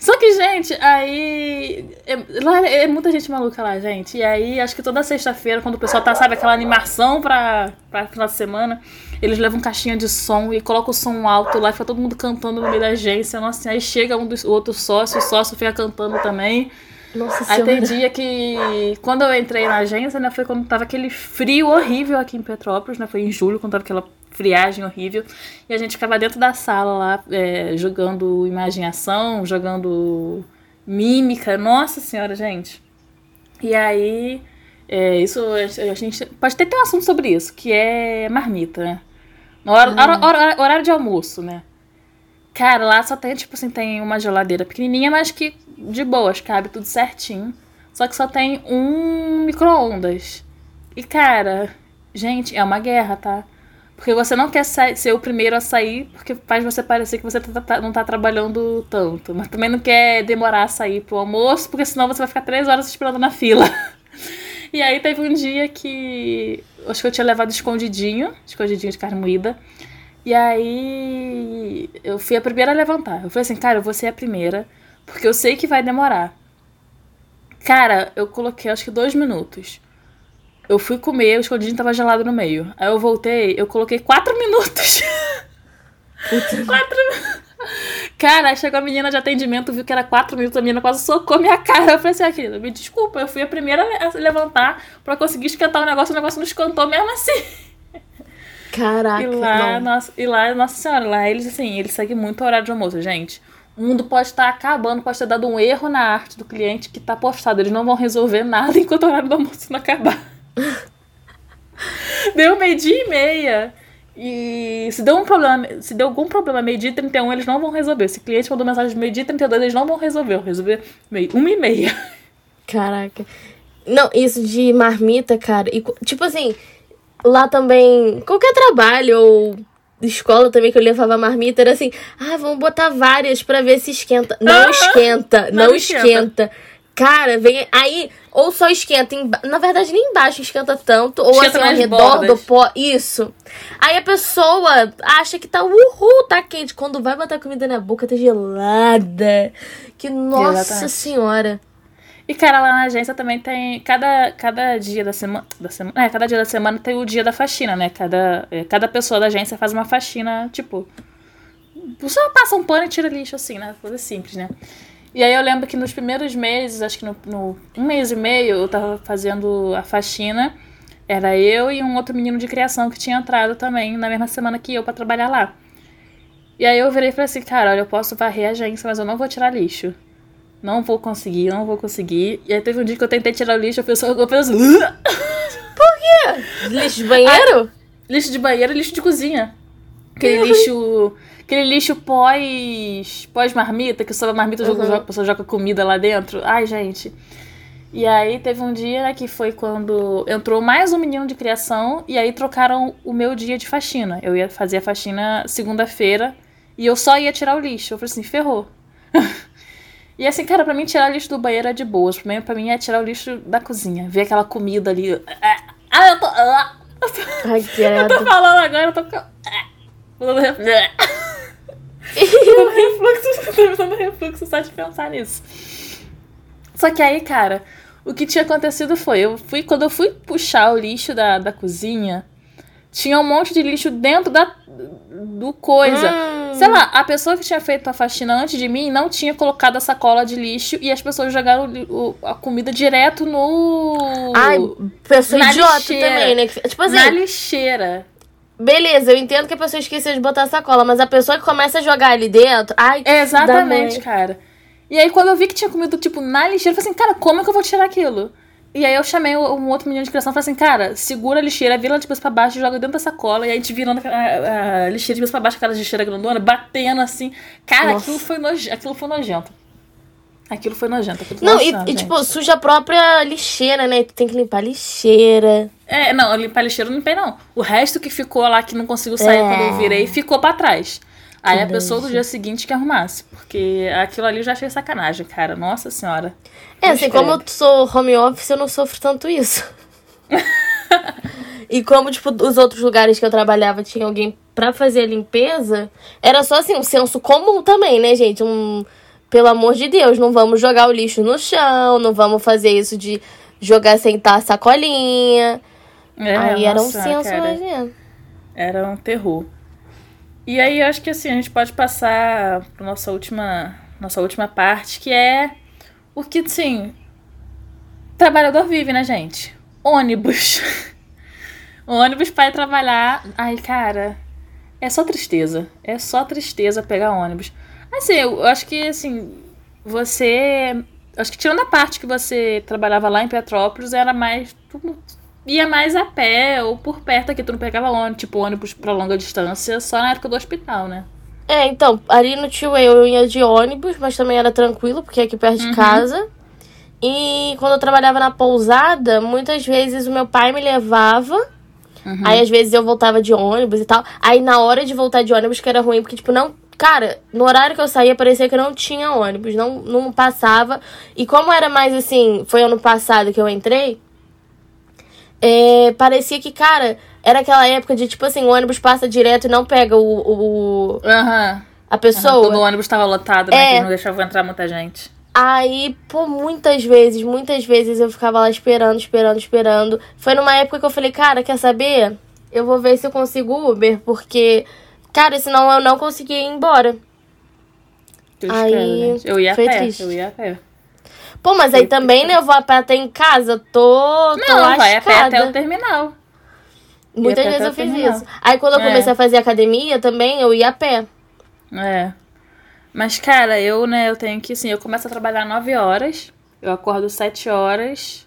Só que, gente, aí. É, lá é, é muita gente maluca lá, gente. E aí, acho que toda sexta-feira, quando o pessoal tá, sabe, aquela animação pra, pra final de semana, eles levam caixinha de som e colocam o som alto lá, fica todo mundo cantando no meio da agência. Nossa, aí chega um dos outro sócio, o sócio fica cantando também. Nossa Aí tem dia que. Quando eu entrei na agência, né? Foi quando tava aquele frio horrível aqui em Petrópolis, né? Foi em julho, quando tava aquela friagem horrível. E a gente ficava dentro da sala lá, é, jogando imaginação, jogando mímica. Nossa senhora, gente. E aí. É, isso a gente pode ter, ter um assunto sobre isso, que é marmita, né? Hora, hora, horário de almoço, né? Cara, lá só tem, tipo assim, tem uma geladeira pequenininha, mas que de boas, cabe tudo certinho. Só que só tem um micro-ondas. E, cara, gente, é uma guerra, tá? Porque você não quer ser o primeiro a sair, porque faz você parecer que você tá, não tá trabalhando tanto. Mas também não quer demorar a sair pro almoço, porque senão você vai ficar três horas esperando na fila. e aí teve um dia que. Acho que eu tinha levado escondidinho, escondidinho de carne moída. E aí eu fui a primeira a levantar. Eu falei assim, cara, eu vou ser a primeira, porque eu sei que vai demorar. Cara, eu coloquei acho que dois minutos. Eu fui comer, o escondidinho tava gelado no meio. Aí eu voltei, eu coloquei quatro minutos. quatro Cara, chegou a menina de atendimento, viu que era quatro minutos, a menina quase socou minha cara. Eu falei assim, ah, querida, me desculpa, eu fui a primeira a levantar pra conseguir esquentar o negócio, o negócio não esquentou mesmo assim. Caraca. E lá, nossa, e lá, nossa senhora, lá eles assim, eles seguem muito o horário de almoço, gente. O mundo pode estar acabando, pode ter dado um erro na arte do cliente que tá postado. Eles não vão resolver nada enquanto o horário do almoço não acabar. Deu meio-dia e meia. E se deu um problema, se deu algum problema meio-dia e 31, eles não vão resolver. Se o cliente mandou mensagem meio-dia e 32, eles não vão resolver. Vão resolver meio, uma e meia. Caraca. Não, isso de marmita, cara. E, tipo assim, lá também, qualquer trabalho ou escola também que eu levava marmita era assim: ah, vamos botar várias pra ver se esquenta. Não esquenta, não, não esquenta. esquenta. Cara, vem aí, ou só esquenta, em, na verdade nem embaixo esquenta tanto, ou esquenta assim ao redor bordas. do pó, isso. Aí a pessoa acha que tá, uhul, tá quente. Quando vai botar comida na boca, tá gelada. Que nossa Exatamente. senhora. E, cara, lá na agência também tem. Cada, cada dia da semana. Da semana é, cada dia da semana tem o dia da faxina, né? Cada, é, cada pessoa da agência faz uma faxina, tipo. Só passa um pano e tira lixo, assim, né? Coisa simples, né? E aí eu lembro que nos primeiros meses, acho que no, no um mês e meio, eu tava fazendo a faxina. Era eu e um outro menino de criação que tinha entrado também na mesma semana que eu para trabalhar lá. E aí eu virei e falei assim, cara, olha, eu posso varrer a agência, mas eu não vou tirar lixo. Não vou conseguir, não vou conseguir. E aí teve um dia que eu tentei tirar o lixo, a pessoa ficou assim. Por quê? Lixo de banheiro? Ah, lixo de banheiro e lixo de cozinha. Aquele lixo. Aquele lixo pós. pós-marmita, que só a marmita uhum. joga, a pessoa joga comida lá dentro. Ai, gente. E aí teve um dia né, que foi quando entrou mais um menino de criação e aí trocaram o meu dia de faxina. Eu ia fazer a faxina segunda-feira e eu só ia tirar o lixo. Eu falei assim, ferrou. E assim, cara, pra mim tirar o lixo do banheiro é de boas. Pra mim, pra mim é tirar o lixo da cozinha. Ver aquela comida ali. Ah, eu tô. Ah, Ai, eu tô falando agora, eu tô. Tô dando refluxo. Tô dando refluxo só de pensar nisso. Só que aí, cara, o que tinha acontecido foi, eu fui, quando eu fui puxar o lixo da, da cozinha, tinha um monte de lixo dentro da do coisa. Hum. Sei lá, a pessoa que tinha feito a faxina antes de mim não tinha colocado a sacola de lixo e as pessoas jogaram o, a comida direto no. Ai, pessoa idiota lixeira. também, né? Tipo assim. Na lixeira. Beleza, eu entendo que a pessoa esqueceu de botar a sacola, mas a pessoa que começa a jogar ali dentro. Ai, Exatamente, cara. E aí, quando eu vi que tinha comido, tipo, na lixeira, eu falei assim, cara, como é que eu vou tirar aquilo? E aí eu chamei um outro menino de criação e falei assim, cara, segura a lixeira, vira ela de cabeça pra baixo, joga dentro da sacola, e aí a gente virando a, a, lixeira de cabeça pra baixo, aquela lixeira grandona, batendo assim. Cara, aquilo foi, noje... aquilo foi nojento. Aquilo foi nojento. Aquilo não, e, e, tipo, suja a própria lixeira, né? Tu tem que limpar a lixeira. É, não, limpar a lixeira eu não limpei, não. O resto que ficou lá, que não conseguiu sair é. quando eu virei, ficou pra trás. Aí que a pessoa do dia seguinte que arrumasse. Porque aquilo ali eu já achei sacanagem, cara. Nossa senhora. É, assim, como eu sou home office, eu não sofro tanto isso. e como, tipo, os outros lugares que eu trabalhava tinha alguém pra fazer a limpeza, era só assim, um senso comum também, né, gente? Um. Pelo amor de Deus, não vamos jogar o lixo no chão, não vamos fazer isso de jogar sentar a sacolinha. É, Aí era um senso, imagina. Era um terror. E aí eu acho que assim, a gente pode passar para nossa última, nossa última parte, que é o que, assim, trabalhador vive, né, gente? Ônibus. ônibus para ir trabalhar. Ai, cara, é só tristeza. É só tristeza pegar ônibus. Assim, eu acho que, assim, você. Acho que tirando a parte que você trabalhava lá em Petrópolis, era mais ia mais a pé ou por perto aqui. Tu não pegava ônibus, tipo ônibus pra longa distância, só na época do hospital, né? É, então, ali no Tio eu ia de ônibus, mas também era tranquilo, porque é aqui perto uhum. de casa. E quando eu trabalhava na pousada, muitas vezes o meu pai me levava. Uhum. Aí às vezes eu voltava de ônibus e tal. Aí na hora de voltar de ônibus, que era ruim, porque, tipo, não. Cara, no horário que eu saía, parecia que não tinha ônibus, não, não passava. E como era mais assim, foi ano passado que eu entrei, é, parecia que, cara, era aquela época de, tipo assim, o ônibus passa direto e não pega o. o uhum. A pessoa. Uhum, quando o ônibus tava lotado, né? É. Que não deixava entrar muita gente. Aí, por muitas vezes, muitas vezes eu ficava lá esperando, esperando, esperando. Foi numa época que eu falei, cara, quer saber? Eu vou ver se eu consigo Uber, porque, cara, senão eu não conseguia ir embora. Triste, Aí, cara, gente. Eu ia a pé, triste. eu ia a pé. Pô, mas aí também, né? Eu vou a pé até em casa, tô, tô Não, vai a pé lascada. até o terminal. Muitas vezes eu fiz terminal. isso. Aí quando eu É. comecei a fazer academia também, eu ia a pé. É. Mas, cara, eu, né, eu tenho que, assim, eu começo a trabalhar 9 horas, eu acordo 7 horas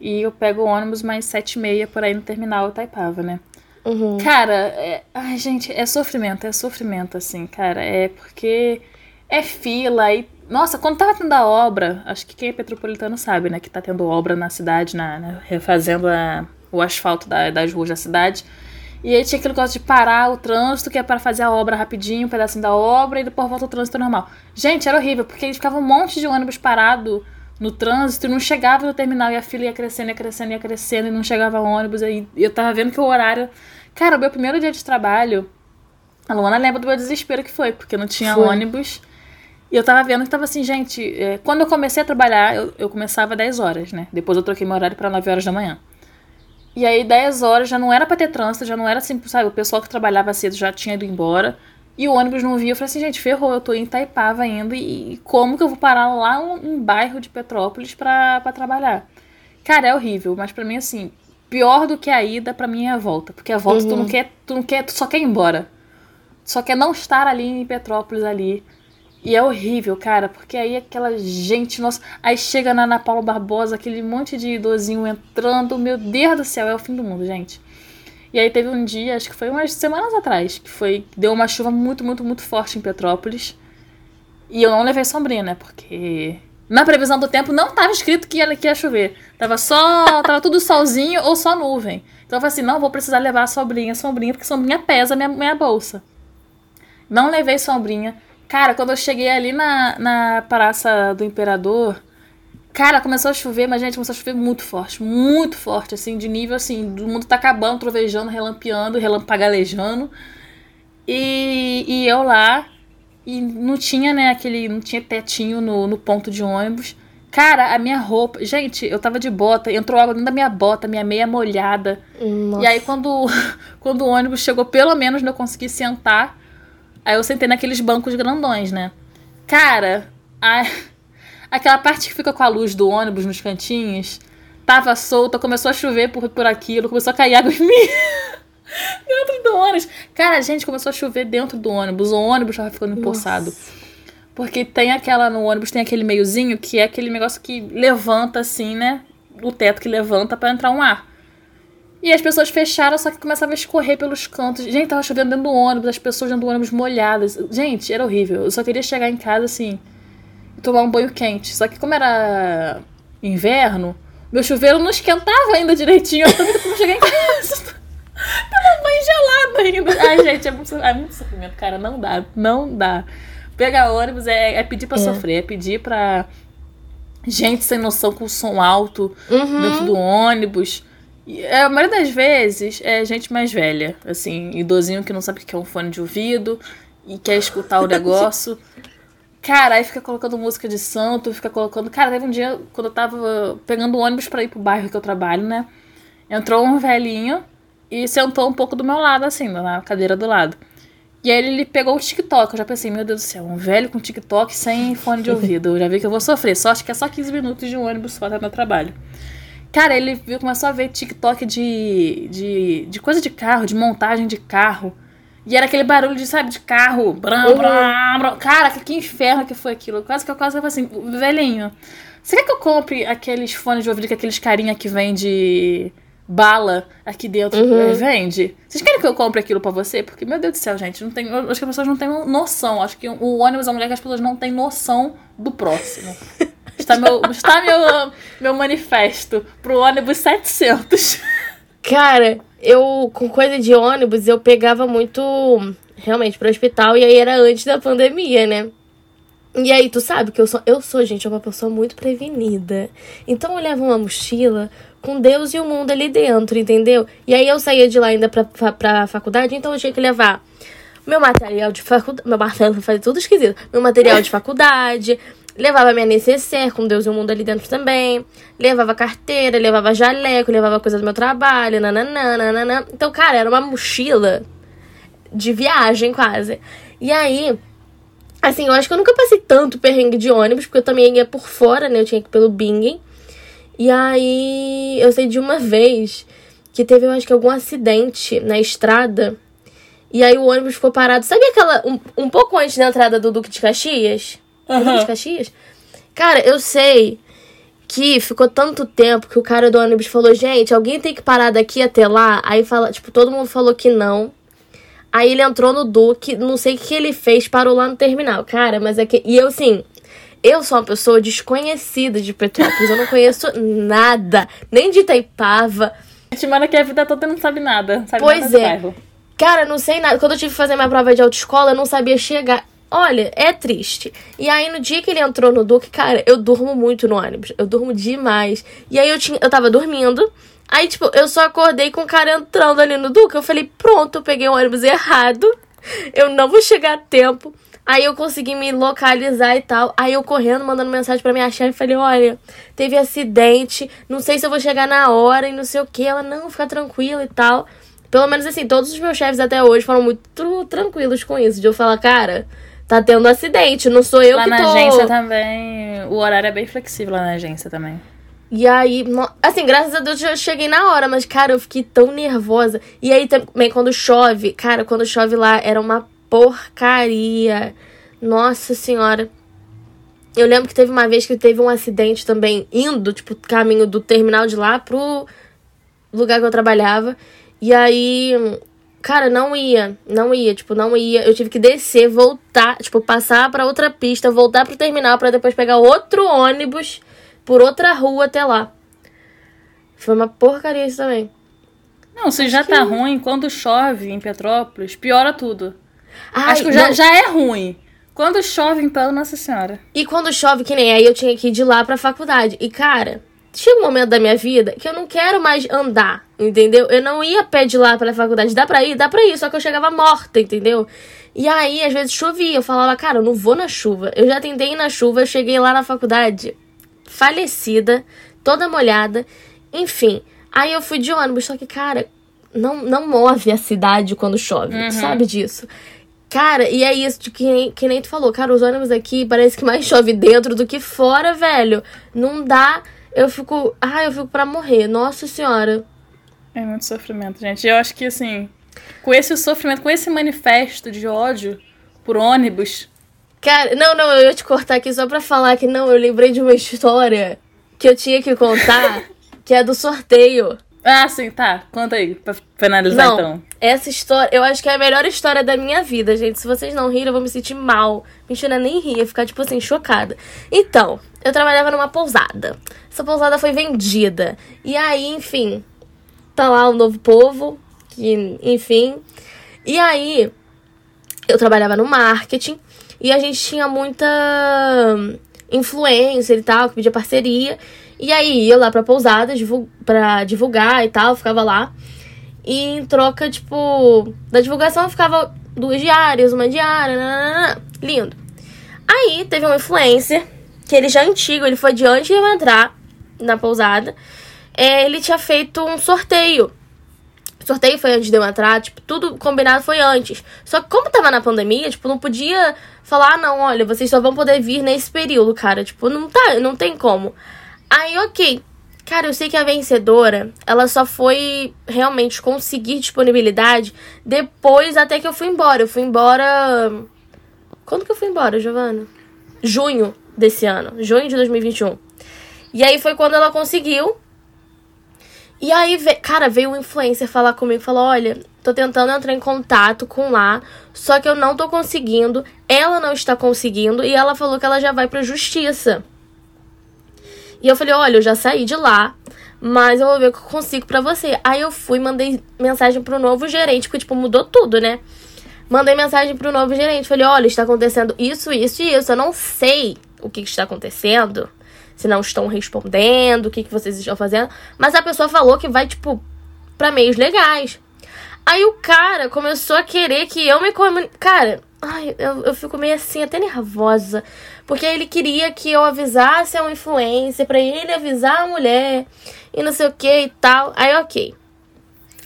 e eu pego o ônibus mais 7 e meia por aí no terminal Itaipava, né? Uhum. Cara, é... ai, gente, é sofrimento, é sofrimento, assim, cara. É porque é fila e. Nossa, quando tava tendo a obra, acho que quem é petropolitano sabe, né? Que tá tendo obra na cidade, na, na- refazendo a- o asfalto da- das ruas da cidade. E aí tinha aquele negócio de parar o trânsito, que é para fazer a obra rapidinho, um pedacinho da obra, e depois volta o trânsito normal. Gente, era horrível, porque ficava um monte de ônibus parado no trânsito e não chegava no terminal, e a fila ia crescendo, ia crescendo, ia crescendo, e não chegava ônibus. Aí eu tava vendo que o horário. Cara, o meu primeiro dia de trabalho, a Luana lembra do meu desespero que foi, porque não tinha Foi. ônibus. E eu tava vendo que tava assim, gente, é, quando eu comecei a trabalhar, eu, eu começava 10 horas, né? Depois eu troquei meu horário pra 9 horas da manhã. E aí, 10 horas já não era pra ter trânsito, já não era assim, sabe? O pessoal que trabalhava cedo já tinha ido embora. E o ônibus não via. Eu falei assim, gente, ferrou, eu tô em Itaipava ainda. E, como que eu vou parar lá um, um bairro de Petrópolis pra, pra trabalhar? Cara, é horrível, mas pra mim, assim, pior do que a ida, pra mim é a volta. Porque a volta tu não quer, tu não quer, tu só quer ir embora. Tu só quer não estar ali em Petrópolis ali. E é horrível, cara, porque aí aquela gente, nossa, aí chega na Ana Paula Barbosa, aquele monte de idosinho entrando, meu Deus do céu, é o fim do mundo, gente. E aí teve um dia, acho que foi umas semanas atrás, que foi, deu uma chuva muito, muito, muito forte em Petrópolis. E eu não levei sombrinha, né? Porque na previsão do tempo não tava escrito que ia, que ia chover. Tava só, tava tudo solzinho ou só nuvem. Então eu falei assim, não, vou precisar levar a sombrinha, sombrinha, porque sombrinha pesa minha, minha bolsa. Não levei sombrinha. Cara, quando eu cheguei ali na, na Praça do Imperador, cara, começou a chover, mas, gente, começou a chover muito forte, muito forte, assim, de nível, assim, do mundo tá acabando, trovejando, relampeando, relampagalejando. E, e eu lá, e não tinha, né, aquele, não tinha tetinho no, no ponto de ônibus. Cara, a minha roupa, gente, eu tava de bota, entrou água dentro da minha bota, minha meia molhada. Nossa. E aí, quando, quando o ônibus chegou, pelo menos eu consegui sentar. Aí eu sentei naqueles bancos grandões, né? Cara, a- aquela parte que fica com a luz do ônibus nos cantinhos tava solta, começou a chover por, por aquilo, começou a cair água em mim. dentro do ônibus. Cara, gente, começou a chover dentro do ônibus. O ônibus tava ficando empoçado. Porque tem aquela no ônibus, tem aquele meiozinho que é aquele negócio que levanta assim, né? O teto que levanta pra entrar um ar. E as pessoas fecharam, só que começava a escorrer pelos cantos. Gente, tava chovendo dentro do ônibus, as pessoas dentro do ônibus molhadas. Gente, era horrível. Eu só queria chegar em casa assim tomar um banho quente. Só que como era inverno, meu chuveiro não esquentava ainda direitinho. Eu também como chegar em casa. Tava banho gelado ainda. Ai, gente, é muito, é muito sofrimento, cara. Não dá, não dá. Pegar ônibus é, é pedir pra É. sofrer, é pedir pra gente sem noção com som alto Uhum. dentro do ônibus. E, é, a maioria das vezes é gente mais velha, assim, idosinho que não sabe o que é um fone de ouvido e quer escutar o negócio. Cara, aí fica colocando música de santo, fica colocando. Cara, teve um dia quando eu tava pegando o ônibus pra ir pro bairro que eu trabalho, né? Entrou um velhinho e sentou um pouco do meu lado, assim, na cadeira do lado. E aí ele pegou o TikTok. Eu já pensei, meu Deus do céu, um velho com TikTok sem fone de ouvido. Eu já vi que eu vou sofrer. Só acho que é só 15 minutos de um ônibus só até meu trabalho. Cara, ele viu, começou a ver TikTok de, de, de coisa de carro, de montagem de carro. E era aquele barulho de, sabe, de carro. Bram, Uhum. bram, bram. Cara, que, que inferno que foi aquilo. Quase que eu quase falei assim, velhinho, você quer que eu compre aqueles fones de ouvido que aqueles carinha que vende bala aqui dentro Uhum. vende? Vocês querem que eu compre aquilo pra você? Porque, meu Deus do céu, gente, não tem, eu acho que as pessoas não têm noção. Acho que o ônibus é uma mulher que as pessoas não têm noção do próximo. Está meu, está meu, meu manifesto pro ônibus 700. Cara, eu, com coisa de ônibus, eu pegava muito, realmente, pro hospital, e aí era antes da pandemia, né? E aí, tu sabe que eu sou, eu sou, gente, uma pessoa muito prevenida. Então eu levo uma mochila com Deus e o mundo ali dentro, entendeu? E aí eu saía de lá ainda pra, pra, pra faculdade, então eu tinha que levar meu material de faculdade. Meu material, fazer tudo esquisito. Meu material de faculdade, Levava minha necessaire com Deus e o mundo ali dentro também. Levava carteira, levava jaleco, levava coisa do meu trabalho, nananã, nananã. Então, cara, era uma mochila de viagem quase. E aí, assim, eu acho que eu nunca passei tanto perrengue de ônibus, porque eu também ia por fora, né? Eu tinha que ir pelo Bingen. E aí, eu sei de uma vez que teve, eu acho que, algum acidente na estrada. E aí o ônibus ficou parado. Sabe aquela. Um, um pouco antes da entrada do Duque de Caxias? Uhum. De Caxias? Cara, eu sei que ficou tanto tempo que o cara do ônibus falou, gente, alguém tem que parar daqui até lá. Aí fala, tipo, todo mundo falou que não. Aí ele entrou no Duque, não sei o que ele fez, parou lá no terminal. Cara, mas é que. E eu, assim, eu sou uma pessoa desconhecida de Petrópolis. eu não conheço nada. Nem de Itaipava. A gente mora aqui a vida toda não sabe nada. Sabe pois nada é. Cara, não sei nada. Quando eu tive que fazer minha prova de autoescola, eu não sabia chegar. Olha, é triste. E aí, no dia que ele entrou no Duque, cara, eu durmo muito no ônibus. Eu durmo demais. E aí, eu, tinha, eu tava dormindo. Aí, tipo, eu só acordei com o cara entrando ali no Duque. Eu falei, pronto, eu peguei o ônibus errado. Eu não vou chegar a tempo. Aí eu consegui me localizar e tal. Aí eu correndo, mandando mensagem pra minha chefe. Falei, olha, teve acidente. Não sei se eu vou chegar na hora e não sei o que. Ela, não, fica tranquila e tal. Pelo menos assim, todos os meus chefes até hoje foram muito tranquilos com isso. De eu falar, cara, tá tendo acidente, não sou eu lá que tô... Lá na agência também, o horário é bem flexível lá na agência também. E aí, assim, graças a Deus eu cheguei na hora, mas, cara, eu fiquei tão nervosa. E aí também, quando chove, cara, quando chove lá, era uma porcaria. Nossa senhora. Eu lembro que teve uma vez que teve um acidente também, indo, tipo, caminho do terminal de lá pro lugar que eu trabalhava. E aí, cara, não ia, não ia, tipo, não ia. Eu tive que descer, voltar, tipo, passar para outra pista, voltar pro terminal para depois pegar outro ônibus por outra rua até lá. Foi uma porcaria isso também. Não, se Acho já tá ruim, quando chove em Petrópolis, piora tudo. Ai, Acho que já, já é ruim. Quando chove, então, Nossa Senhora. E quando chove, que nem aí, eu tinha que ir de lá pra faculdade. E, cara, chega um momento da minha vida que eu não quero mais andar, entendeu? Eu não ia pé de lá pra faculdade. Dá pra ir? Dá pra ir, só que eu chegava morta, entendeu? E aí, às vezes chovia. Eu falava, cara, eu não vou na chuva. Eu já tentei ir na chuva, eu cheguei lá na faculdade falecida, toda molhada. Enfim, aí eu fui de ônibus, só que, cara, não, não move a cidade quando chove, uhum. sabe disso? Cara, e é isso de que, que nem tu falou, cara, os ônibus aqui parece que mais chove dentro do que fora, velho. Não dá eu fico. Ah, eu fico pra morrer. Nossa senhora. É muito sofrimento, gente. Eu acho que, assim, com esse sofrimento, com esse manifesto de ódio por ônibus. Cara, não, não, eu ia te cortar aqui só pra falar que não, eu lembrei de uma história que eu tinha que contar, que é do sorteio. Ah, sim, tá. Conta aí, pra finalizar não, então. Essa história, eu acho que é a melhor história da minha vida, gente. Se vocês não rirem, eu vou me sentir mal. Mentira, nem rir, ia ficar, tipo assim, chocada. Então, eu trabalhava numa pousada. Essa pousada foi vendida. E aí, enfim, tá lá o novo povo, que, enfim. E aí, eu trabalhava no marketing e a gente tinha muita influencer e tal, que pedia parceria. E aí ia lá pra pousada pra divulgar e tal, ficava lá. E em troca, tipo, da divulgação ficava duas diárias, uma diária, nanana, lindo. Aí teve um influencer, que ele já é antigo, ele foi de antes de eu entrar na pousada. É, ele tinha feito um sorteio. O sorteio foi antes de eu entrar, tipo, tudo combinado foi antes. Só que como tava na pandemia, tipo, não podia falar, ah, não, olha, vocês só vão poder vir nesse período, cara. Tipo, não tá, não tem como. Aí, ok. Cara, eu sei que a vencedora, ela só foi realmente conseguir disponibilidade depois até que eu fui embora. Eu fui embora. Quando que eu fui embora, Giovana? Junho desse ano. Junho de 2021. E aí foi quando ela conseguiu. E aí, cara, veio um influencer falar comigo falou: Olha, tô tentando entrar em contato com lá, só que eu não tô conseguindo. Ela não está conseguindo. E ela falou que ela já vai pra justiça. E eu falei, olha, eu já saí de lá, mas eu vou ver o que eu consigo para você. Aí eu fui, mandei mensagem pro novo gerente, porque, tipo, mudou tudo, né? Mandei mensagem pro novo gerente, falei, olha, está acontecendo isso, isso e isso. Eu não sei o que, que está acontecendo, se não estão respondendo, o que, que vocês estão fazendo. Mas a pessoa falou que vai, tipo, pra meios legais. Aí o cara começou a querer que eu me comunique. Cara, Ai, eu, eu fico meio assim, até nervosa. Porque ele queria que eu avisasse a um influencer pra ele avisar a mulher e não sei o que e tal. Aí, ok.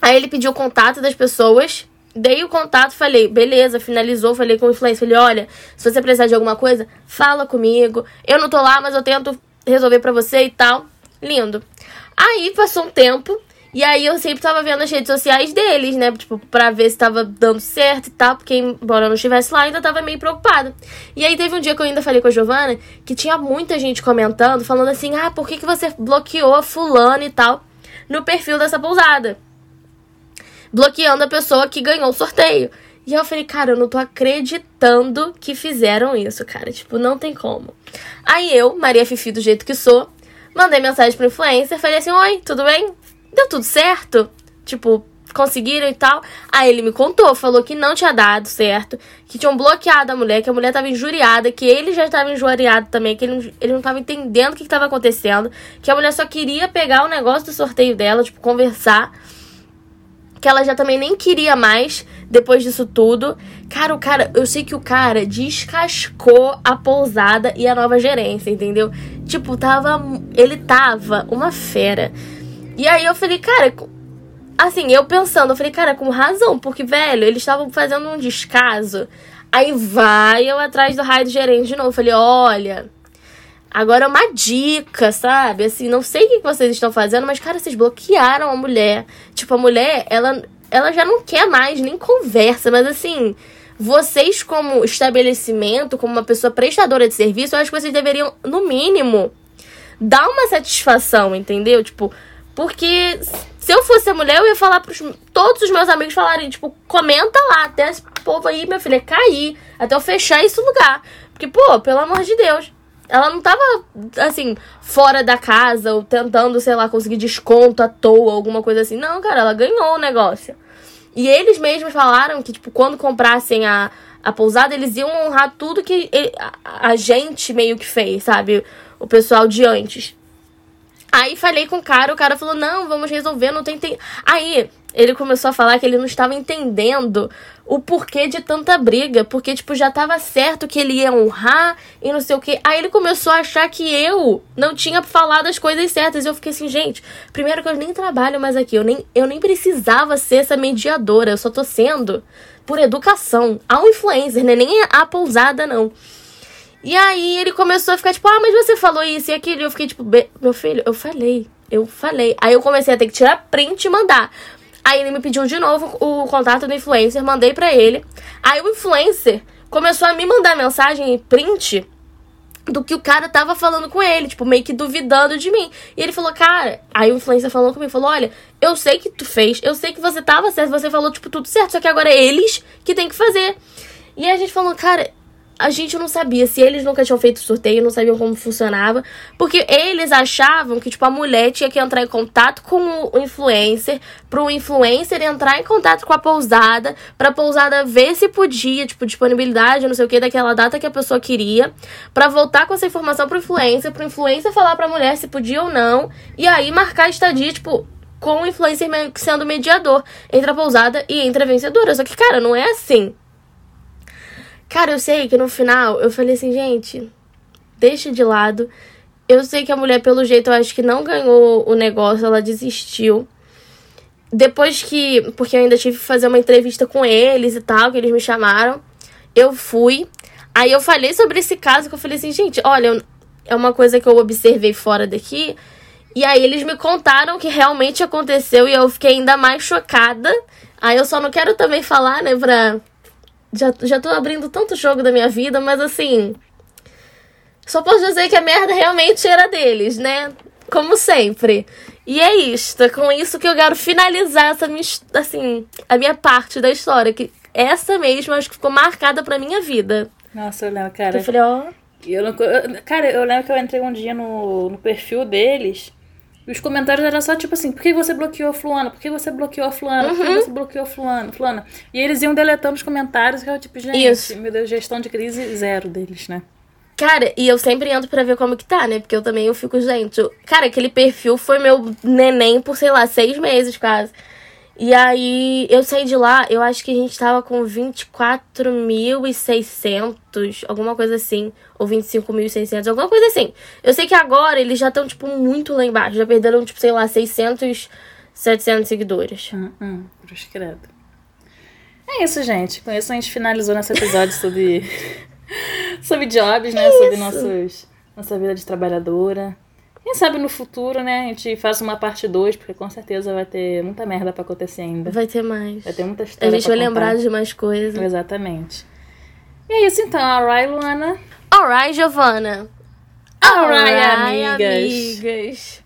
Aí ele pediu o contato das pessoas. Dei o contato, falei, beleza, finalizou, falei com o influencer, falei, olha, se você precisar de alguma coisa, fala comigo. Eu não tô lá, mas eu tento resolver pra você e tal. Lindo. Aí passou um tempo, e aí eu sempre tava vendo as redes sociais deles, né? Tipo, pra ver se tava dando certo e tal. Porque, embora eu não estivesse lá, ainda tava meio preocupada. E aí teve um dia que eu ainda falei com a Giovana que tinha muita gente comentando, falando assim: ah, por que, que você bloqueou a fulano e tal no perfil dessa pousada? Bloqueando a pessoa que ganhou o sorteio. E eu falei, cara, eu não tô acreditando que fizeram isso, cara. Tipo, não tem como. Aí eu, Maria Fifi, do jeito que sou, mandei mensagem pro influencer, falei assim: Oi, tudo bem? deu tudo certo? Tipo, conseguiram e tal. Aí ele me contou, falou que não tinha dado certo, que tinham bloqueado a mulher, que a mulher tava injuriada, que ele já estava injuriado também, que ele, ele não tava entendendo o que, estava acontecendo, que a mulher só queria pegar o negócio do sorteio dela, tipo, conversar. Que ela já também nem queria mais depois disso tudo. Cara, o cara, eu sei que o cara descascou a pousada e a nova gerência, entendeu? Tipo, tava. Ele tava uma fera. E aí eu falei, cara, assim, eu pensando, eu falei, cara, com razão, porque, velho, eles estavam fazendo um descaso. Aí vai eu atrás do raio do gerente de novo. Eu falei, olha, agora é uma dica, sabe? Assim, não sei o que vocês estão fazendo, mas, cara, vocês bloquearam a mulher. Tipo, a mulher, ela, ela já não quer mais, nem conversa, mas assim. Vocês, como estabelecimento, como uma pessoa prestadora de serviço, eu acho que vocês deveriam, no mínimo, dar uma satisfação, entendeu? Tipo, porque se eu fosse a mulher, eu ia falar pros todos os meus amigos falarem, tipo, comenta lá, até esse povo aí, minha filha, cair, até eu fechar esse lugar. Porque, pô, pelo amor de Deus. Ela não tava, assim, fora da casa ou tentando, sei lá, conseguir desconto à toa, alguma coisa assim. Não, cara, ela ganhou o negócio. E eles mesmos falaram que, tipo, quando comprassem a, a pousada, eles iam honrar tudo que ele, a, a gente meio que fez, sabe? O pessoal de antes. Aí falei com o cara, o cara falou: não, vamos resolver, não tem. tem... Aí ele começou a falar que ele não estava entendendo o porquê de tanta briga, porque, tipo, já tava certo que ele ia honrar e não sei o que. Aí ele começou a achar que eu não tinha falado as coisas certas. E eu fiquei assim, gente, primeiro que eu nem trabalho mais aqui, eu nem, eu nem precisava ser essa mediadora, eu só tô sendo por educação. Ao influencer, né? Nem a pousada, não. E aí ele começou a ficar tipo, ah, mas você falou isso e aquilo. E eu fiquei tipo, meu filho, eu falei, eu falei. Aí eu comecei a ter que tirar print e mandar. Aí ele me pediu de novo o contato do influencer, mandei para ele. Aí o influencer começou a me mandar mensagem e print do que o cara tava falando com ele, tipo, meio que duvidando de mim. E ele falou, cara, aí o influencer falou comigo, falou, olha, eu sei que tu fez, eu sei que você tava certo, você falou, tipo, tudo certo, só que agora é eles que tem que fazer. E a gente falou, cara, a gente não sabia se eles nunca tinham feito sorteio, não sabiam como funcionava, porque eles achavam que tipo a mulher tinha que entrar em contato com o influencer, para o influencer entrar em contato com a pousada, para a pousada ver se podia, tipo disponibilidade, não sei o que daquela data que a pessoa queria, para voltar com essa informação pro influencer, pro influencer falar para a mulher se podia ou não, e aí marcar a estadia, tipo, com o influencer sendo mediador entre a pousada e entre a vencedora. Só que, cara, não é assim. Cara, eu sei que no final eu falei assim, gente, deixa de lado. Eu sei que a mulher, pelo jeito, eu acho que não ganhou o negócio, ela desistiu. Depois que. Porque eu ainda tive que fazer uma entrevista com eles e tal, que eles me chamaram. Eu fui. Aí eu falei sobre esse caso, que eu falei assim, gente, olha, é uma coisa que eu observei fora daqui. E aí eles me contaram que realmente aconteceu e eu fiquei ainda mais chocada. Aí eu só não quero também falar, né, pra já, já tô abrindo tanto jogo da minha vida, mas assim. Só posso dizer que a merda realmente era deles, né? Como sempre. E é isto, é com isso que eu quero finalizar essa minha, assim, a minha parte da história. Que essa mesmo acho que ficou marcada pra minha vida. Nossa, eu lembro, cara. Eu falei, ó. Eu não, cara, eu lembro que eu entrei um dia no, no perfil deles. E os comentários eram só tipo assim, por que você bloqueou a fulana? Por que você bloqueou a fulana? Por que uhum. você bloqueou a fulana? fulana? E eles iam deletando os comentários, que eu tipo, gente, Isso. meu Deus, gestão de crise zero deles, né? Cara, e eu sempre entro pra ver como que tá, né? Porque eu também eu fico, gente. Eu... Cara, aquele perfil foi meu neném por, sei lá, seis meses quase. E aí eu saí de lá, eu acho que a gente tava com 24.600, alguma coisa assim, ou 25.600, alguma coisa assim. Eu sei que agora eles já estão tipo muito lá embaixo, já perderam tipo, sei lá, 600, 700 seguidores. Hum, hum, credo. É isso, gente. Com isso a gente finalizou nosso episódio sobre sobre jobs, né? Sobre nossos nossa vida de trabalhadora. Quem sabe no futuro, né, a gente faça uma parte 2, porque com certeza vai ter muita merda pra acontecer ainda. Vai ter mais. Vai ter muita história A gente vai contar. lembrar de mais coisas. Exatamente. E é isso então, alright, Luana. Alright, Giovana. Alright, amigas. amigas.